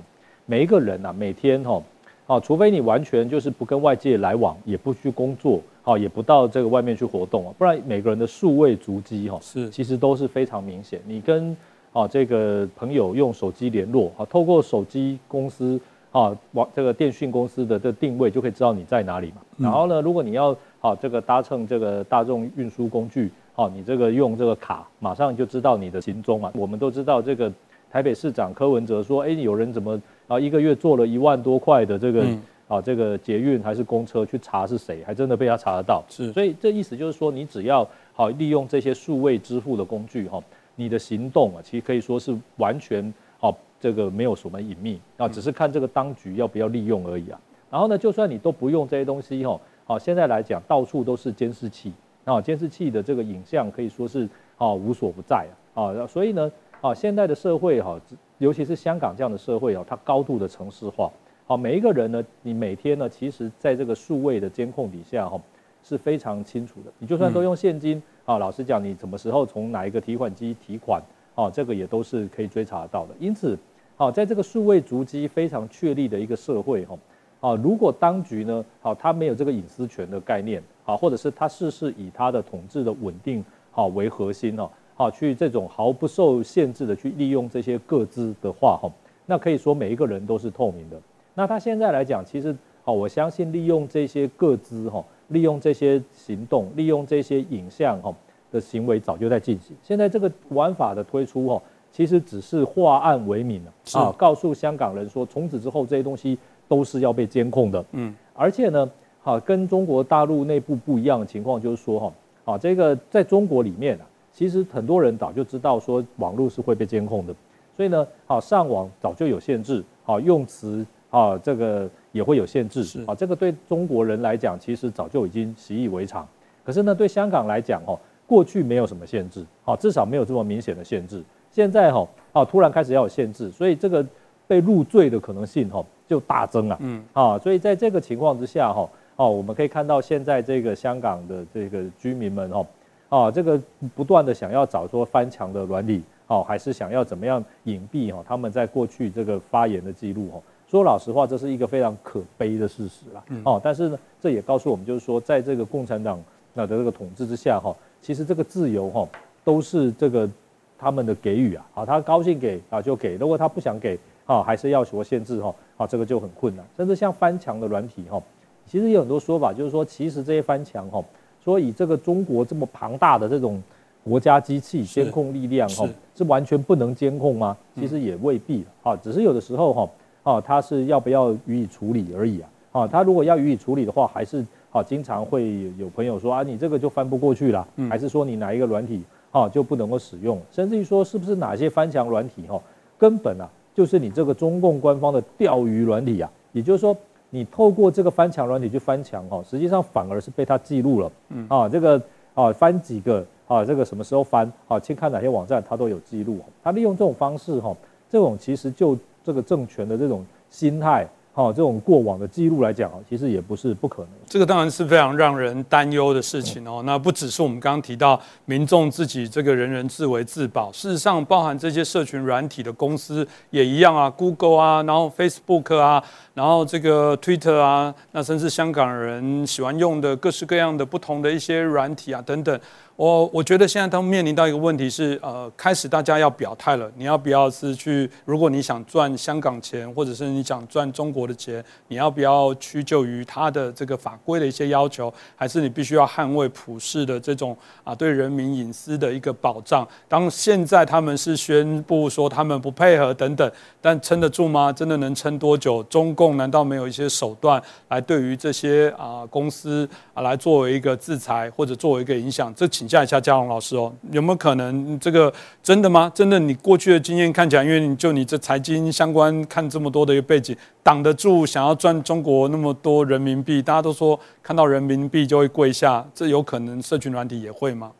每一个人呐，每天哈，啊，除非你完全就是不跟外界来往，也不去工作，啊，也不到这个外面去活动啊，不然每个人的数位足迹哈，是其实都是非常明显。你跟啊，这个朋友用手机联络啊，透过手机公司啊，网这个电讯公司的这定位就可以知道你在哪里嘛。然后呢，如果你要啊这个搭乘这个大众运输工具，啊，你这个用这个卡，马上就知道你的行踪嘛。我们都知道这个台北市长柯文哲说，哎，有人怎么啊一个月做了一万多块的这个啊这个捷运还是公车去查是谁，还真的被他查得到。是，所以这意思就是说，你只要好利用这些数位支付的工具哈。你的行动啊，其实可以说是完全哦，这个没有什么隐秘啊，只是看这个当局要不要利用而已啊。然后呢，就算你都不用这些东西哈，好，现在来讲到处都是监视器啊，监视器的这个影像可以说是啊无所不在啊啊，所以呢啊，现在的社会哈，尤其是香港这样的社会啊，它高度的城市化，好，每一个人呢，你每天呢，其实在这个数位的监控底下哈，是非常清楚的。你就算都用现金啊，老实讲，你什么时候从哪一个提款机提款啊，这个也都是可以追查得到的。因此，好，在这个数位足迹非常确立的一个社会哈。啊，如果当局呢，好，他没有这个隐私权的概念，好，或者是他事事以他的统治的稳定好为核心哦，好，去这种毫不受限制的去利用这些各资的话哈，那可以说每一个人都是透明的。那他现在来讲，其实好，我相信利用这些各资哈，利用这些行动，利用这些影像哈的行为早就在进行。现在这个玩法的推出哈，其实只是化暗为明了啊，告诉香港人说，从此之后这些东西。都是要被监控的，嗯，而且呢，哈，跟中国大陆内部不一样的情况就是说，哈，啊，这个在中国里面啊，其实很多人早就知道说网络是会被监控的，所以呢，好，上网早就有限制，好，用词啊，这个也会有限制，啊，这个对中国人来讲，其实早就已经习以为常。可是呢，对香港来讲，哦，过去没有什么限制，好，至少没有这么明显的限制。现在，哈，啊，突然开始要有限制，所以这个被入罪的可能性，哈。就大增啊，嗯啊，所以在这个情况之下哈，哦，我们可以看到现在这个香港的这个居民们哈，啊，这个不断的想要找说翻墙的软体，哦，还是想要怎么样隐蔽哈，他们在过去这个发言的记录哈，说老实话，这是一个非常可悲的事实啦，哦，但是呢，这也告诉我们就是说，在这个共产党那的这个统治之下哈，其实这个自由哈，都是这个他们的给予啊，啊，他高兴给啊就给，如果他不想给。啊，还是要求限制哈，啊，这个就很困难。甚至像翻墙的软体哈，其实有很多说法，就是说，其实这些翻墙哈，说以这个中国这么庞大的这种国家机器监控力量哈，是完全不能监控吗？其实也未必啊，只是有的时候哈，啊，他是要不要予以处理而已啊。啊，他如果要予以处理的话，还是啊，经常会有朋友说啊，你这个就翻不过去了，还是说你哪一个软体啊就不能够使用，甚至于说是不是哪些翻墙软体哈，根本啊。就是你这个中共官方的钓鱼软体啊，也就是说，你透过这个翻墙软体去翻墙哦，实际上反而是被他记录了，嗯啊，这个啊翻几个啊，这个什么时候翻啊，去看哪些网站，他都有记录。他利用这种方式哈，这种其实就这个政权的这种心态。好，这种过往的记录来讲啊，其实也不是不可能。这个当然是非常让人担忧的事情哦。那不只是我们刚刚提到民众自己这个人人自为自保，事实上包含这些社群软体的公司也一样啊，Google 啊，然后 Facebook 啊，然后这个 Twitter 啊，那甚至香港人喜欢用的各式各样的不同的一些软体啊等等。我我觉得现在他们面临到一个问题是，呃，开始大家要表态了。你要不要是去？如果你想赚香港钱，或者是你想赚中国的钱，你要不要屈就于他的这个法规的一些要求？还是你必须要捍卫普世的这种啊对人民隐私的一个保障？当现在他们是宣布说他们不配合等等，但撑得住吗？真的能撑多久？中共难道没有一些手段来对于这些啊公司啊来作为一个制裁，或者作为一个影响？这请教一下嘉龙老师哦，有没有可能这个真的吗？真的，你过去的经验看起来，因为就你这财经相关看这么多的一个背景，挡得住想要赚中国那么多人民币？大家都说看到人民币就会跪下，这有可能社群软体也会吗？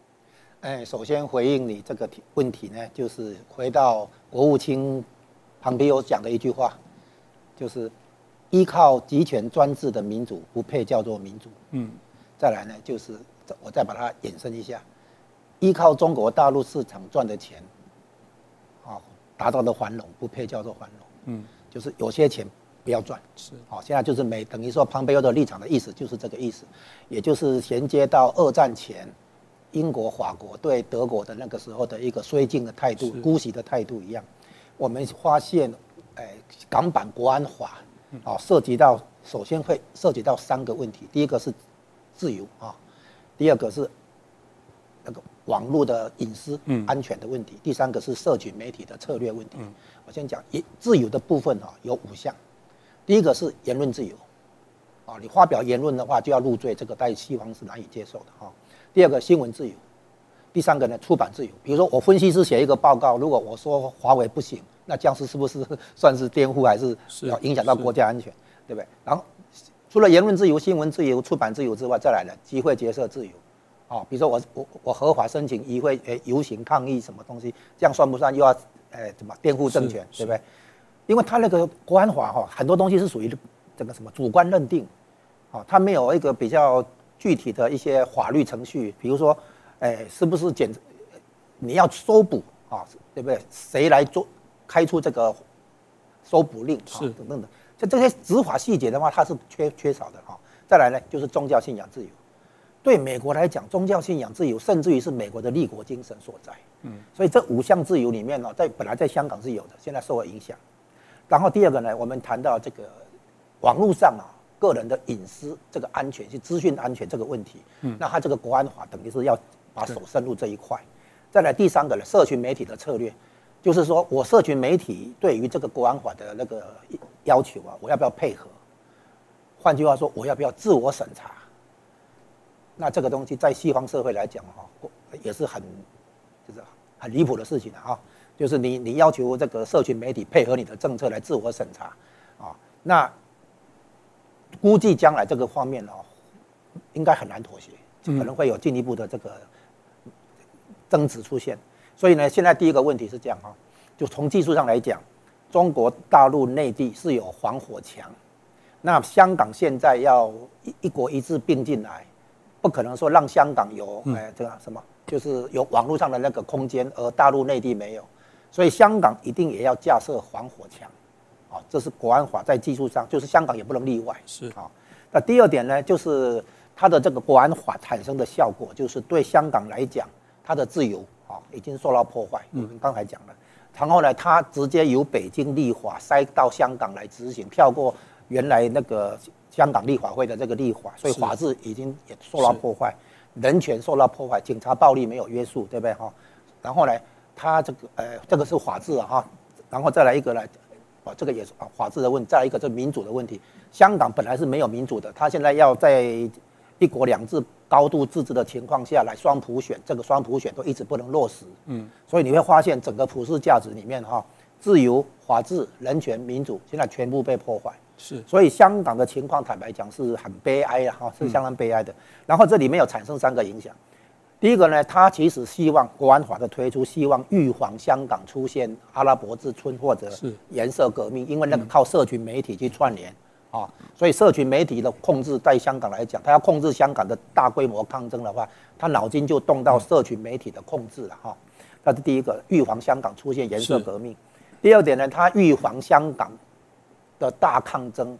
哎，首先回应你这个题问题呢，就是回到国务卿旁边有讲的一句话，就是依靠集权专制的民主不配叫做民主。嗯，再来呢就是。我再把它衍生一下，依靠中国大陆市场赚的钱，啊，达到的繁荣不配叫做繁荣，嗯，就是有些钱不要赚，是，好，现在就是美等于说庞培欧的立场的意思就是这个意思，也就是衔接到二战前，英国、法国对德国的那个时候的一个绥靖的态度、姑息的态度一样，我们发现，哎，港版国安法，啊，涉及到首先会涉及到三个问题，第一个是自由啊。第二个是那个网络的隐私、安全的问题。第三个是社群媒体的策略问题。我先讲言自由的部分啊，有五项。第一个是言论自由，啊，你发表言论的话就要入罪，这个在西方是难以接受的哈。第二个新闻自由，第三个呢出版自由。比如说我分析师写一个报告，如果我说华为不行，那僵尸是不是算是颠覆，还是要影响到国家安全，对不对？然后除了言论自由、新闻自由、出版自由之外，再来呢，集会结社自由，哦，比如说我我我合法申请议会诶游行抗议什么东西，这样算不算又要诶怎么颠覆政权，对不对？因为他那个国安法哈，很多东西是属于这个什么主观认定，啊，他没有一个比较具体的一些法律程序，比如说，哎，是不是检，你要搜捕啊，对不对？谁来做开出这个搜捕令啊？等等的，就这些执法细节的话，它是缺缺少的哈。再来呢，就是宗教信仰自由，对美国来讲，宗教信仰自由甚至于是美国的立国精神所在。嗯，所以这五项自由里面呢，在本来在香港是有的，现在受了影响。然后第二个呢，我们谈到这个网络上啊，个人的隐私这个安全，是资讯安全这个问题。嗯，那他这个国安法等于是要把手伸入这一块。再来第三个呢，社群媒体的策略，就是说我社群媒体对于这个国安法的那个要求啊，我要不要配合？换句话说，我要不要自我审查？那这个东西在西方社会来讲哈，也是很就是很离谱的事情啊。就是你，你要求这个社群媒体配合你的政策来自我审查，啊，那估计将来这个方面哦，应该很难妥协，就可能会有进一步的这个争执出现。所以呢，现在第一个问题是这样哈，就从技术上来讲，中国大陆内地是有防火墙，那香港现在要一一国一制并进来，不可能说让香港有哎这个什么，就是有网络上的那个空间，而大陆内地没有。所以香港一定也要架设防火墙，啊，这是国安法在技术上，就是香港也不能例外。是啊，那第二点呢，就是它的这个国安法产生的效果，就是对香港来讲，它的自由啊已经受到破坏。我们刚才讲了，然后呢，他直接由北京立法塞到香港来执行，跳过原来那个香港立法会的这个立法，所以法治已经也受到破坏，人权受到破坏，警察暴力没有约束，对不对哈？然后呢？他这个呃，这个是法治啊哈，然后再来一个呢，啊，这个也是啊法治的问题，再来一个是民主的问题。香港本来是没有民主的，他现在要在一国两制、高度自治的情况下来双普选，这个双普选都一直不能落实。嗯，所以你会发现整个普世价值里面哈，自由、法治、人权、民主现在全部被破坏。是，所以香港的情况坦白讲是很悲哀的哈，是相当悲哀的。然后这里面有产生三个影响。第一个呢，他其实希望国安法的推出，希望预防香港出现阿拉伯之春或者是颜色革命，因为那个靠社群媒体去串联啊，所以社群媒体的控制在香港来讲，他要控制香港的大规模抗争的话，他脑筋就动到社群媒体的控制了哈。那是第一个，预防香港出现颜色革命。第二点呢，他预防香港的大抗争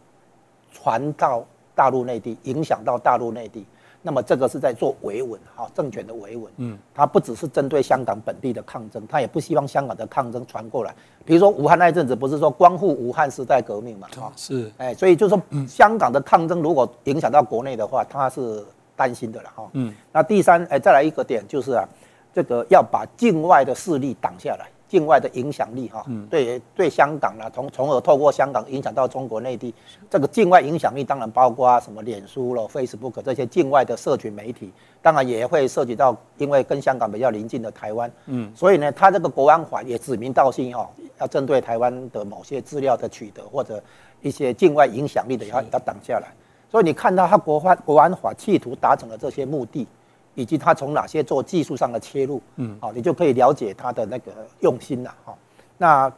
传到大陆内地，影响到大陆内地。那么这个是在做维稳，哈，政权的维稳。嗯，他不只是针对香港本地的抗争，他也不希望香港的抗争传过来。比如说武汉那一阵子，不是说光复武汉时代革命嘛？哈，是。哎，所以就说香港的抗争如果影响到国内的话，他是担心的了，哈。嗯。那第三，哎，再来一个点就是啊，这个要把境外的势力挡下来。境外的影响力哈，对对香港啊，从从而透过香港影响到中国内地，这个境外影响力当然包括什么脸书了、Facebook 这些境外的社群媒体，当然也会涉及到，因为跟香港比较邻近的台湾，嗯，所以呢，他这个国安法也指名道姓哈，要针对台湾的某些资料的取得或者一些境外影响力的要要挡下来，所以你看到他国法国安法企图达成了这些目的。以及他从哪些做技术上的切入，嗯，好，你就可以了解他的那个用心了，哈。那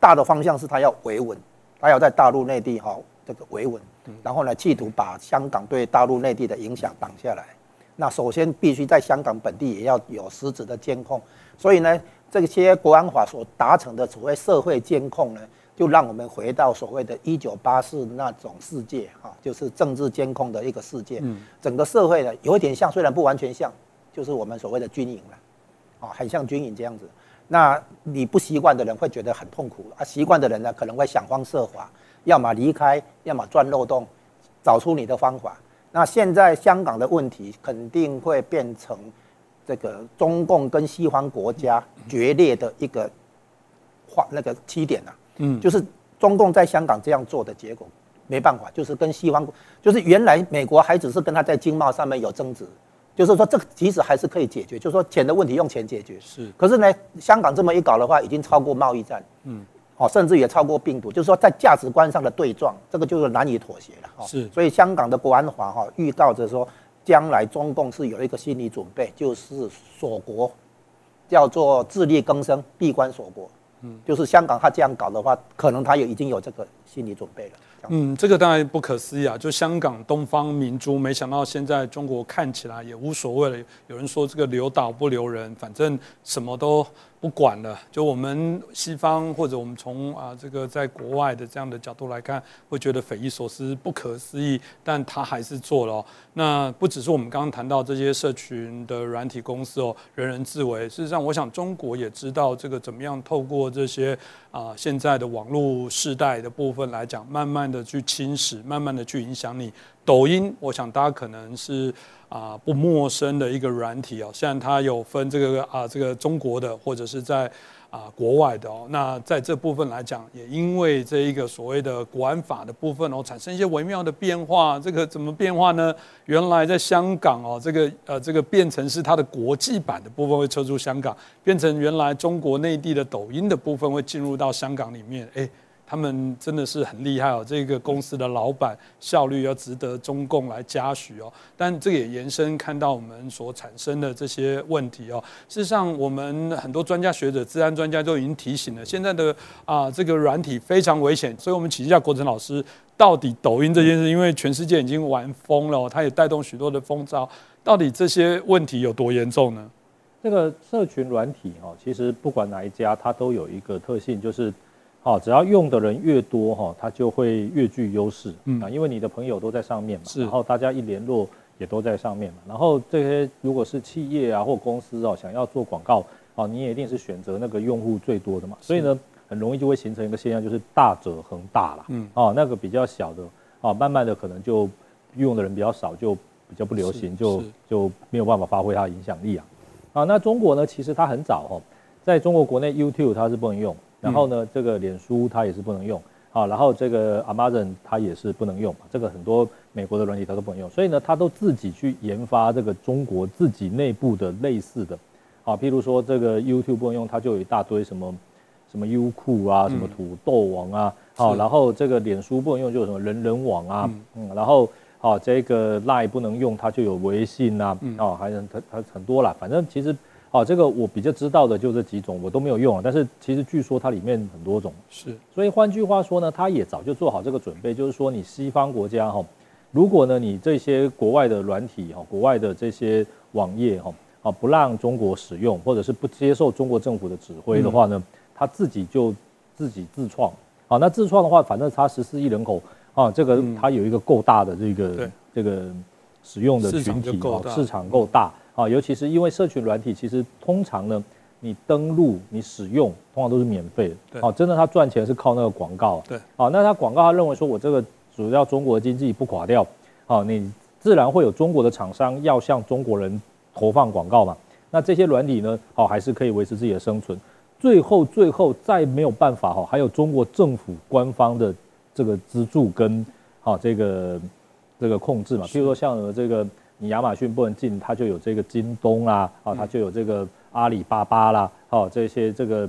大的方向是他要维稳，他要在大陆内地哈这个维稳，然后呢，企图把香港对大陆内地的影响挡下来。那首先必须在香港本地也要有实质的监控，所以呢，这些国安法所达成的所谓社会监控呢。就让我们回到所谓的一九八四那种世界哈，就是政治监控的一个世界。嗯，整个社会呢有一点像，虽然不完全像，就是我们所谓的军营了，啊，很像军营这样子。那你不习惯的人会觉得很痛苦啊，习惯的人呢可能会想方设法，要么离开，要么钻漏洞，找出你的方法。那现在香港的问题肯定会变成这个中共跟西方国家决裂的一个画那个起点了。嗯，就是中共在香港这样做的结果，没办法，就是跟西方，就是原来美国还只是跟他在经贸上面有争执，就是说这个其实还是可以解决，就是说钱的问题用钱解决。是，可是呢，香港这么一搞的话，已经超过贸易战。嗯，哦，甚至也超过病毒，就是说在价值观上的对撞，这个就是难以妥协了。哦，是所以香港的国安法哈、预告着说，将来中共是有一个心理准备，就是锁国，叫做自力更生，闭关锁国。就是香港他这样搞的话，可能他也已经有这个心理准备了。嗯，这个当然不可思议啊！就香港东方明珠，没想到现在中国看起来也无所谓了。有人说这个留岛不留人，反正什么都不管了。就我们西方或者我们从啊这个在国外的这样的角度来看，会觉得匪夷所思、不可思议，但他还是做了、那不只是我们刚刚谈到这些社群的软体公司哦，人人自危。事实上，我想中国也知道这个怎么样透过这些啊、现在的网络世代的部分来讲，慢慢的去侵蚀，慢慢的去影响你。抖音，我想大家可能是啊、不陌生的一个软体哦，虽然它有分这个啊、这个中国的或者是在啊、国外的哦，那在这部分来讲，也因为这一个所谓的国安法的部分哦，产生一些微妙的变化。这个怎么变化呢？原来在香港哦，这个呃这个变成是它的国际版的部分会撤出香港，变成原来中国内地的抖音的部分会进入到香港里面，哎。他们真的是很厉害哦，这个公司的老板效率要值得中共来嘉许哦。但这也延伸看到我们所产生的这些问题哦。事实上，我们很多专家学者、治安专家都已经提醒了，现在的啊这个软体非常危险。所以我们请教国成老师，到底抖音这件事，因为全世界已经玩疯了、它也带动许多的风潮，到底这些问题有多严重呢？这个社群软体哦，其实不管哪一家，它都有一个特性，就是，好，只要用的人越多哈，它就会越具优势。嗯啊，因为你的朋友都在上面嘛，是然后大家一联络也都在上面嘛，然后这些如果是企业啊或公司哦，想要做广告，哦，你也一定是选择那个用户最多的嘛，所以呢，很容易就会形成一个现象，就是大者恒大啦。嗯，哦，那个比较小的，哦，慢慢的可能就用的人比较少，就比较不流行，就是就没有办法发挥它的影响力啊。啊，那中国呢，其实它很早哦，在中国国内 YouTube 它是不能用，然后呢，这个脸书它也是不能用，啊，然后这个 Amazon 它也是不能用，这个很多美国的软体它都不能用，所以呢，它都自己去研发这个中国自己内部的类似的，啊，譬如说这个 YouTube 不能用，它就有一大堆什么什么优酷啊，什么土豆网啊，好、是。然后这个脸书不能用，就有什么人人网啊，嗯。然后好、这个 Line 不能用，它就有微信啊，哦，还有它它很多啦，反正其实哦，这个我比较知道的就这几种，我都没有用啊，但是其实据说它里面很多种，是。所以换句话说呢，它也早就做好这个准备，就是说你西方国家哈，如果呢你这些国外的软体哈，国外的这些网页哈啊不让中国使用，或者是不接受中国政府的指挥的话呢，他自己就自己自创。好，那自创的话，反正他十四亿人口啊，这个它有一个够大的这对。个这个使用的群体市场够大啊，尤其是因为社群软体，其实通常呢。你登录、你使用，通常都是免费的。对哦，真的，他赚钱是靠那个广告。对，啊，那他广告他认为说，我这个主要中国经济不垮掉，好，你自然会有中国的厂商要向中国人投放广告嘛。那这些软体呢，好还是可以维持自己的生存。最后，最后再没有办法哈，还有中国政府官方的这个资助跟好这个这个控制嘛。譬如说像这个你亚马逊不能进，它就有这个京东啦，啊，它就有这个阿里巴巴啦，哦，这些这个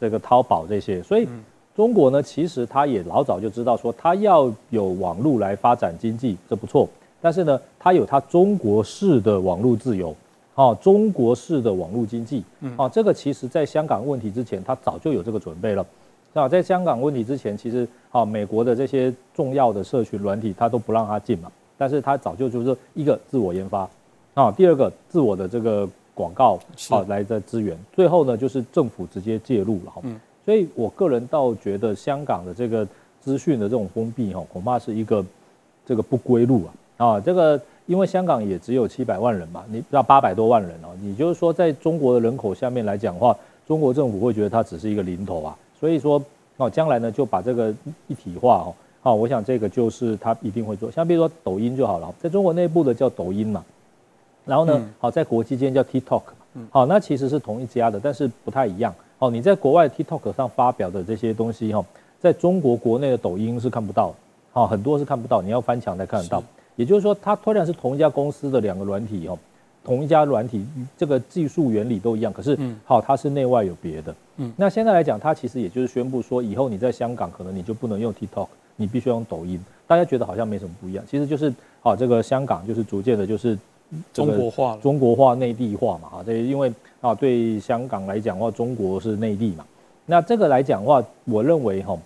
这个淘宝这些，所以中国呢，其实它也老早就知道说，它要有网络来发展经济，这不错。但是呢，它有它中国式的网络自由，哦，中国式的网络经济，哦，这个其实在香港问题之前，它早就有这个准备了。啊，在香港问题之前，其实啊，美国的这些重要的社群软体，它都不让它进嘛。但是它早就就是一个自我研发，啊，第二个自我的这个广告啊来的资源，最后呢就是政府直接介入了哈。嗯。所以我个人倒觉得香港的这个资讯的这种封闭哈，恐怕是一个这个不归路啊。啊，这个因为香港也只有七百万人嘛，你不要八百多万人哦，你就是说在中国的人口下面来讲的话，中国政府会觉得它只是一个零头啊，所以说哦，将来呢就把这个一体化哦，好，我想这个就是他一定会做，像比如说抖音就好了，在中国内部的叫抖音嘛，然后呢，嗯好，在国际间叫 TikTok，好，那其实是同一家的，但是不太一样。哦，你在国外 TikTok 上发表的这些东西哈，在中国国内的抖音是看不到的，好，很多是看不到，你要翻墙才看得到。也就是说，它虽然是同一家公司的两个软体哦，同一家软体，这个技术原理都一样，可是好，它是内外有别的。嗯，那现在来讲，它其实也就是宣布说，以后你在香港可能你就不能用 TikTok，你必须用抖音。大家觉得好像没什么不一样，其实就是啊，这个香港就是逐渐的就是中国化，中国化、内地化嘛。啊，这因为啊，对香港来讲的话，中国是内地嘛。那这个来讲的话，我认为哈，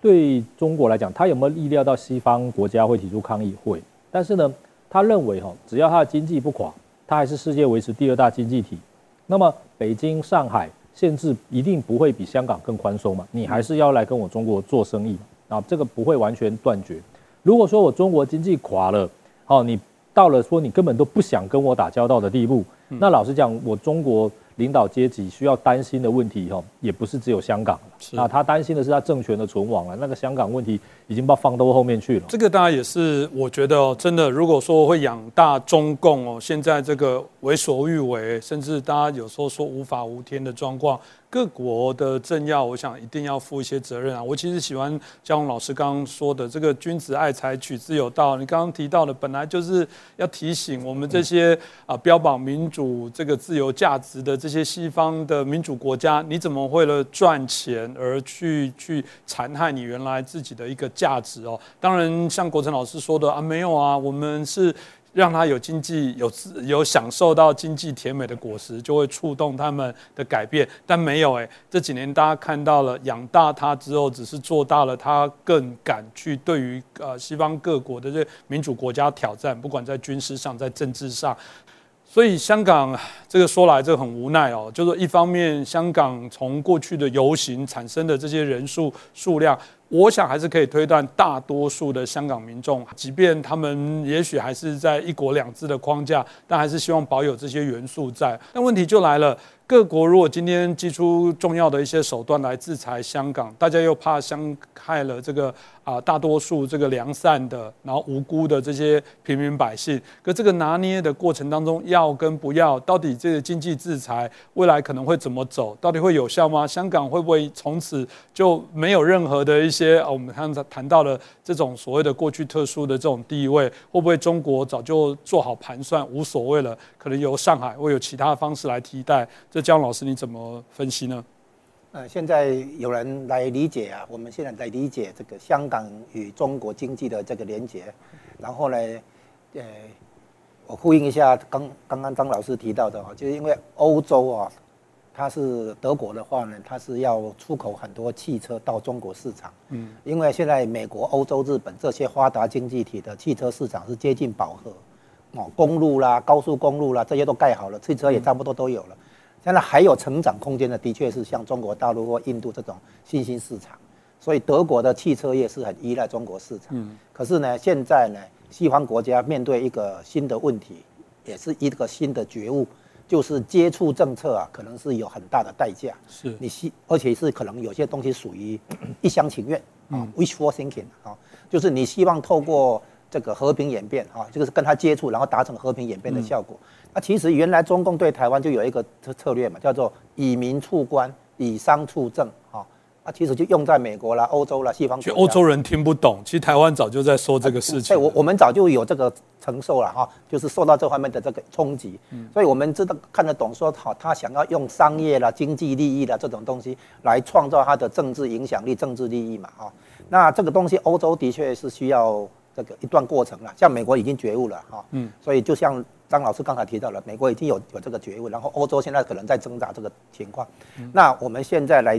对中国来讲，他有没有意料到西方国家会提出抗议？会，但是呢，他认为哈，只要他的经济不垮。他还是世界维持第二大经济体，那么北京、上海限制一定不会比香港更宽松嘛？你还是要来跟我中国做生意啊？这个不会完全断绝。如果说我中国经济垮了，好，你到了说你根本都不想跟我打交道的地步，那老实讲，我中国。领导阶级需要担心的问题，哈，也不是只有香港了。啊，他担心的是他政权的存亡了。那个香港问题已经把放到后面去了。这个大家也是，我觉得哦，真的，如果说会养大中共哦，现在这个为所欲为，甚至大家有时候说无法无天的状况。各国的政要，我想一定要负一些责任啊！我其实喜欢江宏老师刚刚说的这个“君子爱财，取之有道”。你刚刚提到的，本来就是要提醒我们这些啊标榜民主、这个自由价值的这些西方的民主国家，你怎么为了赚钱而去去残害你原来自己的一个价值哦？当然，像国成老师说的啊，没有啊，我们是。让他有经济有有享受到经济甜美的果实，就会触动他们的改变。但没有哎，这几年大家看到了养大他之后，只是做大了他更敢去对于呃西方各国的这民主国家挑战，不管在军事上，在政治上。所以香港这个说来这很无奈哦，就是一方面香港从过去的游行产生的这些人数数量。我想还是可以推断，大多数的香港民众，即便他们也许还是在一国两制的框架，但还是希望保有这些元素在。那问题就来了。各国如果今天祭出重要的一些手段来制裁香港，大家又怕伤害了这个啊大多数这个良善的，然后无辜的这些平民百姓。可这个拿捏的过程当中，要跟不要，到底这个经济制裁未来可能会怎么走？到底会有效吗？香港会不会从此就没有任何的一些些啊？我们刚才谈到了这种所谓的过去特殊的这种地位，会不会中国早就做好盘算，无所谓了？可能由上海会有其他方式来替代这。姜老师，你怎么分析呢？呃，现在有人来理解啊，我们现在在理解这个香港与中国经济的这个连接，然后呢，呃，我呼应一下刚刚刚张老师提到的哈，就是因为欧洲啊，它是德国的话呢，它是要出口很多汽车到中国市场，嗯，因为现在美国、欧洲、日本这些发达经济体的汽车市场是接近饱和，哦，公路啦、高速公路啦这些都盖好了，汽车也差不多都有了。现在还有成长空间的，的确是像中国大陆或印度这种新兴市场，所以德国的汽车业是很依赖中国市场。嗯，可是呢，现在呢，西方国家面对一个新的问题，也是一个新的觉悟，就是接触政策啊，可能是有很大的代价。是你希，而且是可能有些东西属于一厢情愿啊，wishful thinking 啊，就是你希望透过这个和平演变啊，这就是跟他接触，然后达成和平演变的效果。那其实原来中共对台湾就有一个策策略嘛，叫做以民促官，以商促政，哈，啊，其实就用在美国啦、欧洲啦、西方。其实欧洲人听不懂，其实台湾早就在说这个事情。对，我我们早就有这个承受了哈，就是受到这方面的这个冲击，嗯所以我们知道看得懂，说好他想要用商业啦、经济利益啦这种东西来创造他的政治影响力、政治利益嘛，哈。那这个东西欧洲的确是需要这个一段过程了，像美国已经觉悟了哈，嗯，所以就像。张老师刚才提到了，美国已经有有这个觉悟，然后欧洲现在可能在挣扎这个情况。嗯那我们现在来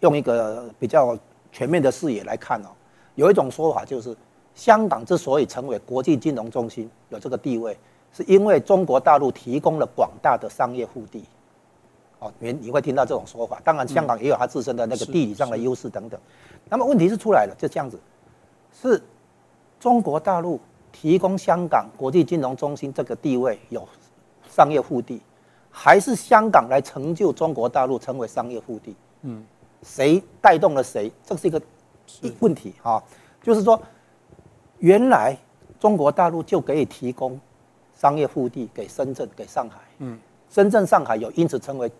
用一个比较全面的视野来看哦，有一种说法就是，香港之所以成为国际金融中心，有这个地位，是因为中国大陆提供了广大的商业腹地。哦，你你会听到这种说法。当然，香港也有它自身的那个地理上的优势等等。那么问题是出来了，就这样子，是中国大陆。提供香港国际金融中心这个地位有商业腹地，还是香港来成就中国大陆成为商业腹地？嗯，谁带动了谁？这是一个问题哈。就是说，原来中国大陆就可以提供商业腹地给深圳、给上海。嗯，深圳、上海有因此成为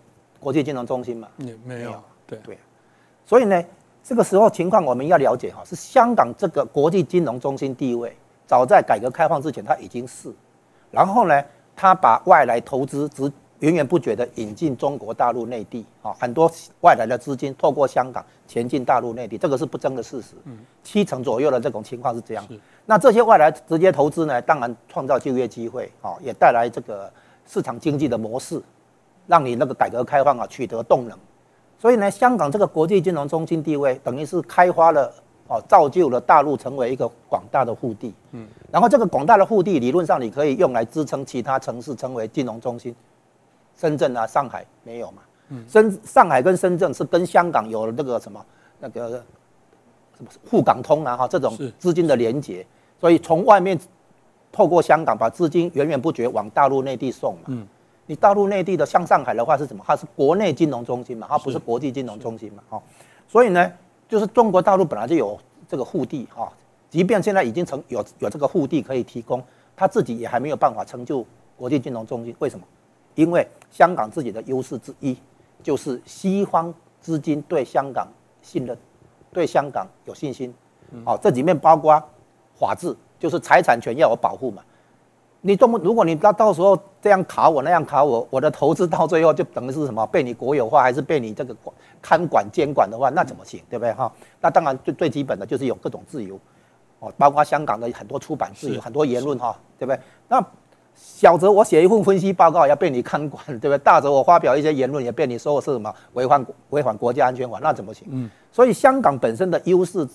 国际金融中心吗？也没有。对对，所以呢，这个时候情况我们要了解哈，是香港这个国际金融中心地位。早在改革开放之前，它已经是。然后呢，它把外来投资只源源不绝的引进中国大陆内地啊，很多外来的资金透过香港前进大陆内地，这个是不争的事实。嗯，七成左右的这种情况是这样。那这些外来直接投资呢，当然创造就业机会啊，也带来这个市场经济的模式，让你那个改革开放啊取得动能。所以呢，香港这个国际金融中心地位，等于是开发了哦，造就了大陆成为一个广大的腹地。嗯，然后这个广大的腹地，理论上你可以用来支撑其他城市成为金融中心。深圳啊，上海没有嘛？嗯深上海跟深圳是跟香港有那个什么那个什么沪港通啊哈，这种资金的连接，所以从外面透过香港把资金源源不绝往大陆内地送嘛。嗯，你大陆内地的像上海的话是什么？它是国内金融中心嘛，它不是国际金融中心嘛。哈，所以呢，就是中国大陆本来就有这个沪地哈，即便现在已经成有有这个沪地可以提供，它自己也还没有办法成就国际金融中心。为什么？因为香港自己的优势之一，就是西方资金对香港信任，对香港有信心。好，这里面包括法治，就是财产权要有保护嘛。你这么，如果你到到时候这样卡我那样卡我，我的投资到最后就等于是什么被你国有化，还是被你这个管看管监管的话，那怎么行？对不对哈？那当然最最基本的就是有各种自由，哦，包括香港的很多出版自由，很多言论哈，对不对？那。小则我写一份分析报告要被你看管，对不对？大则我发表一些言论也被你说我是什么违反违反国家安全法，那怎么行？嗯，所以香港本身的优势，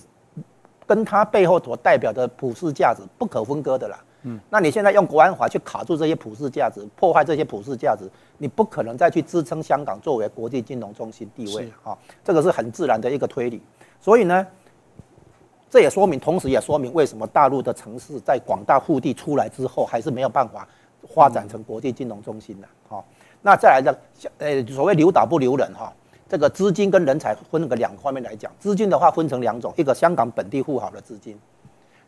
跟它背后所代表的普世价值不可分割的啦。嗯，那你现在用国安法去卡住这些普世价值，破坏这些普世价值，你不可能再去支撑香港作为国际金融中心地位啊。这个是很自然的一个推理。所以呢，这也说明，同时也说明为什么大陆的城市在广大腹地出来之后，还是没有办法。发展成国际金融中心的，哈，那再来的，呃，所谓留岛不留人，哈，这个资金跟人才分个两个方面来讲，资金的话分成两种，一个香港本地富豪的资金，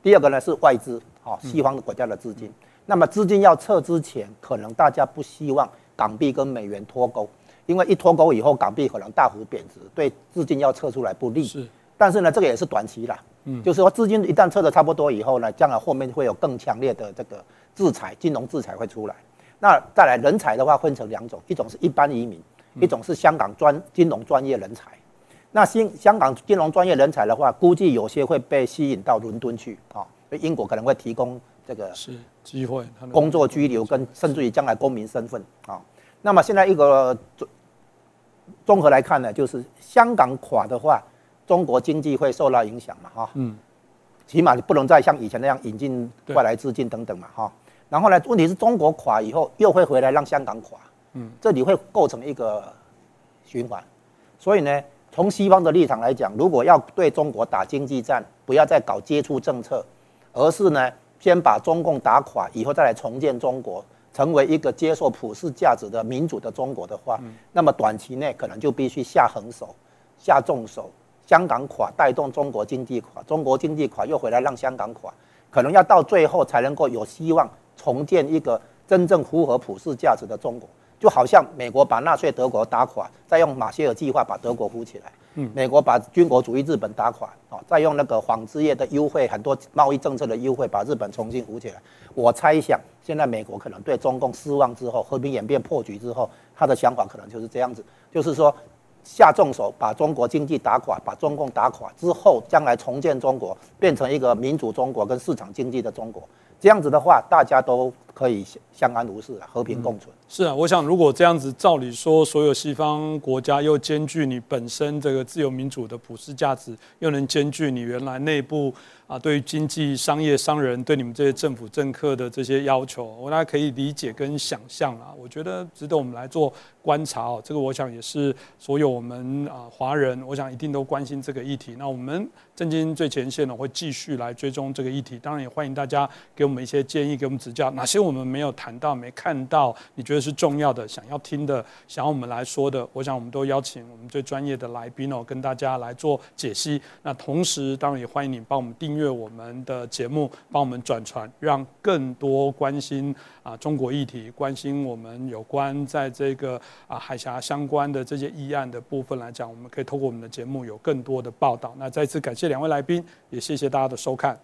第二个呢是外资，哈，西方的国家的资金。那么资金要撤之前，可能大家不希望港币跟美元脱钩，因为一脱钩以后，港币可能大幅贬值，对资金要撤出来不利。是，但是呢，这个也是短期啦，嗯，就是说资金一旦撤的差不多以后呢，将来后面会有更强烈的这个。制裁金融制裁会出来，那再来人才的话分成两种，一种是一般移民，一种是香港专金融专业人才。那新香港金融专业人才的话，估计有些会被吸引到伦敦去啊，英国可能会提供这个是机会，工作居留跟甚至于将来公民身份啊。那么现在一个综综合来看呢，就是香港垮的话，中国经济会受到影响嘛？哈，嗯，起码你不能再像以前那样引进外来资金等等嘛？哈。然后呢？问题是中国垮以后，又会回来让香港垮，嗯，这里会构成一个循环。所以呢，从西方的立场来讲，如果要对中国打经济战，不要再搞接触政策，而是呢，先把中共打垮以后，再来重建中国，成为一个接受普世价值的民主的中国的话，那么短期内可能就必须下狠手、下重手。香港垮带动中国经济垮，中国经济垮又回来让香港垮，可能要到最后才能够有希望。重建一个真正符合普世价值的中国，就好像美国把纳粹德国打垮，再用马歇尔计划把德国扶起来。嗯，美国把军国主义日本打垮，哦，再用那个纺织业的优惠，很多贸易政策的优惠，把日本重新扶起来。我猜想，现在美国可能对中共失望之后，和平演变破局之后，他的想法可能就是这样子，就是说下重手把中国经济打垮，把中共打垮之后，将来重建中国，变成一个民主中国跟市场经济的中国。这样子的话，大家都可以相安无事和平共存。是啊，我想如果这样子，照理说，所有西方国家又兼具你本身这个自由民主的普世价值，又能兼具你原来内部。啊，对于经济、商业、商人对你们这些政府政客的这些要求，我大家可以理解跟想象啊。我觉得值得我们来做观察哦。这个我想也是所有我们啊华人，我想一定都关心这个议题。那我们震惊最前线呢，会继续来追踪这个议题。当然也欢迎大家给我们一些建议，给我们指教。哪些我们没有谈到、没看到，你觉得是重要的、想要听的、想要我们来说的，我想我们都邀请我们最专业的来宾哦，跟大家来做解析。那同时，当然也欢迎你帮我们订。订阅我们的节目，帮我们转传，让更多关心啊中国议题、关心我们有关在这个啊海峡相关的这些议案的部分来讲，我们可以透过我们的节目有更多的报道。那再次感谢两位来宾，也谢谢大家的收看。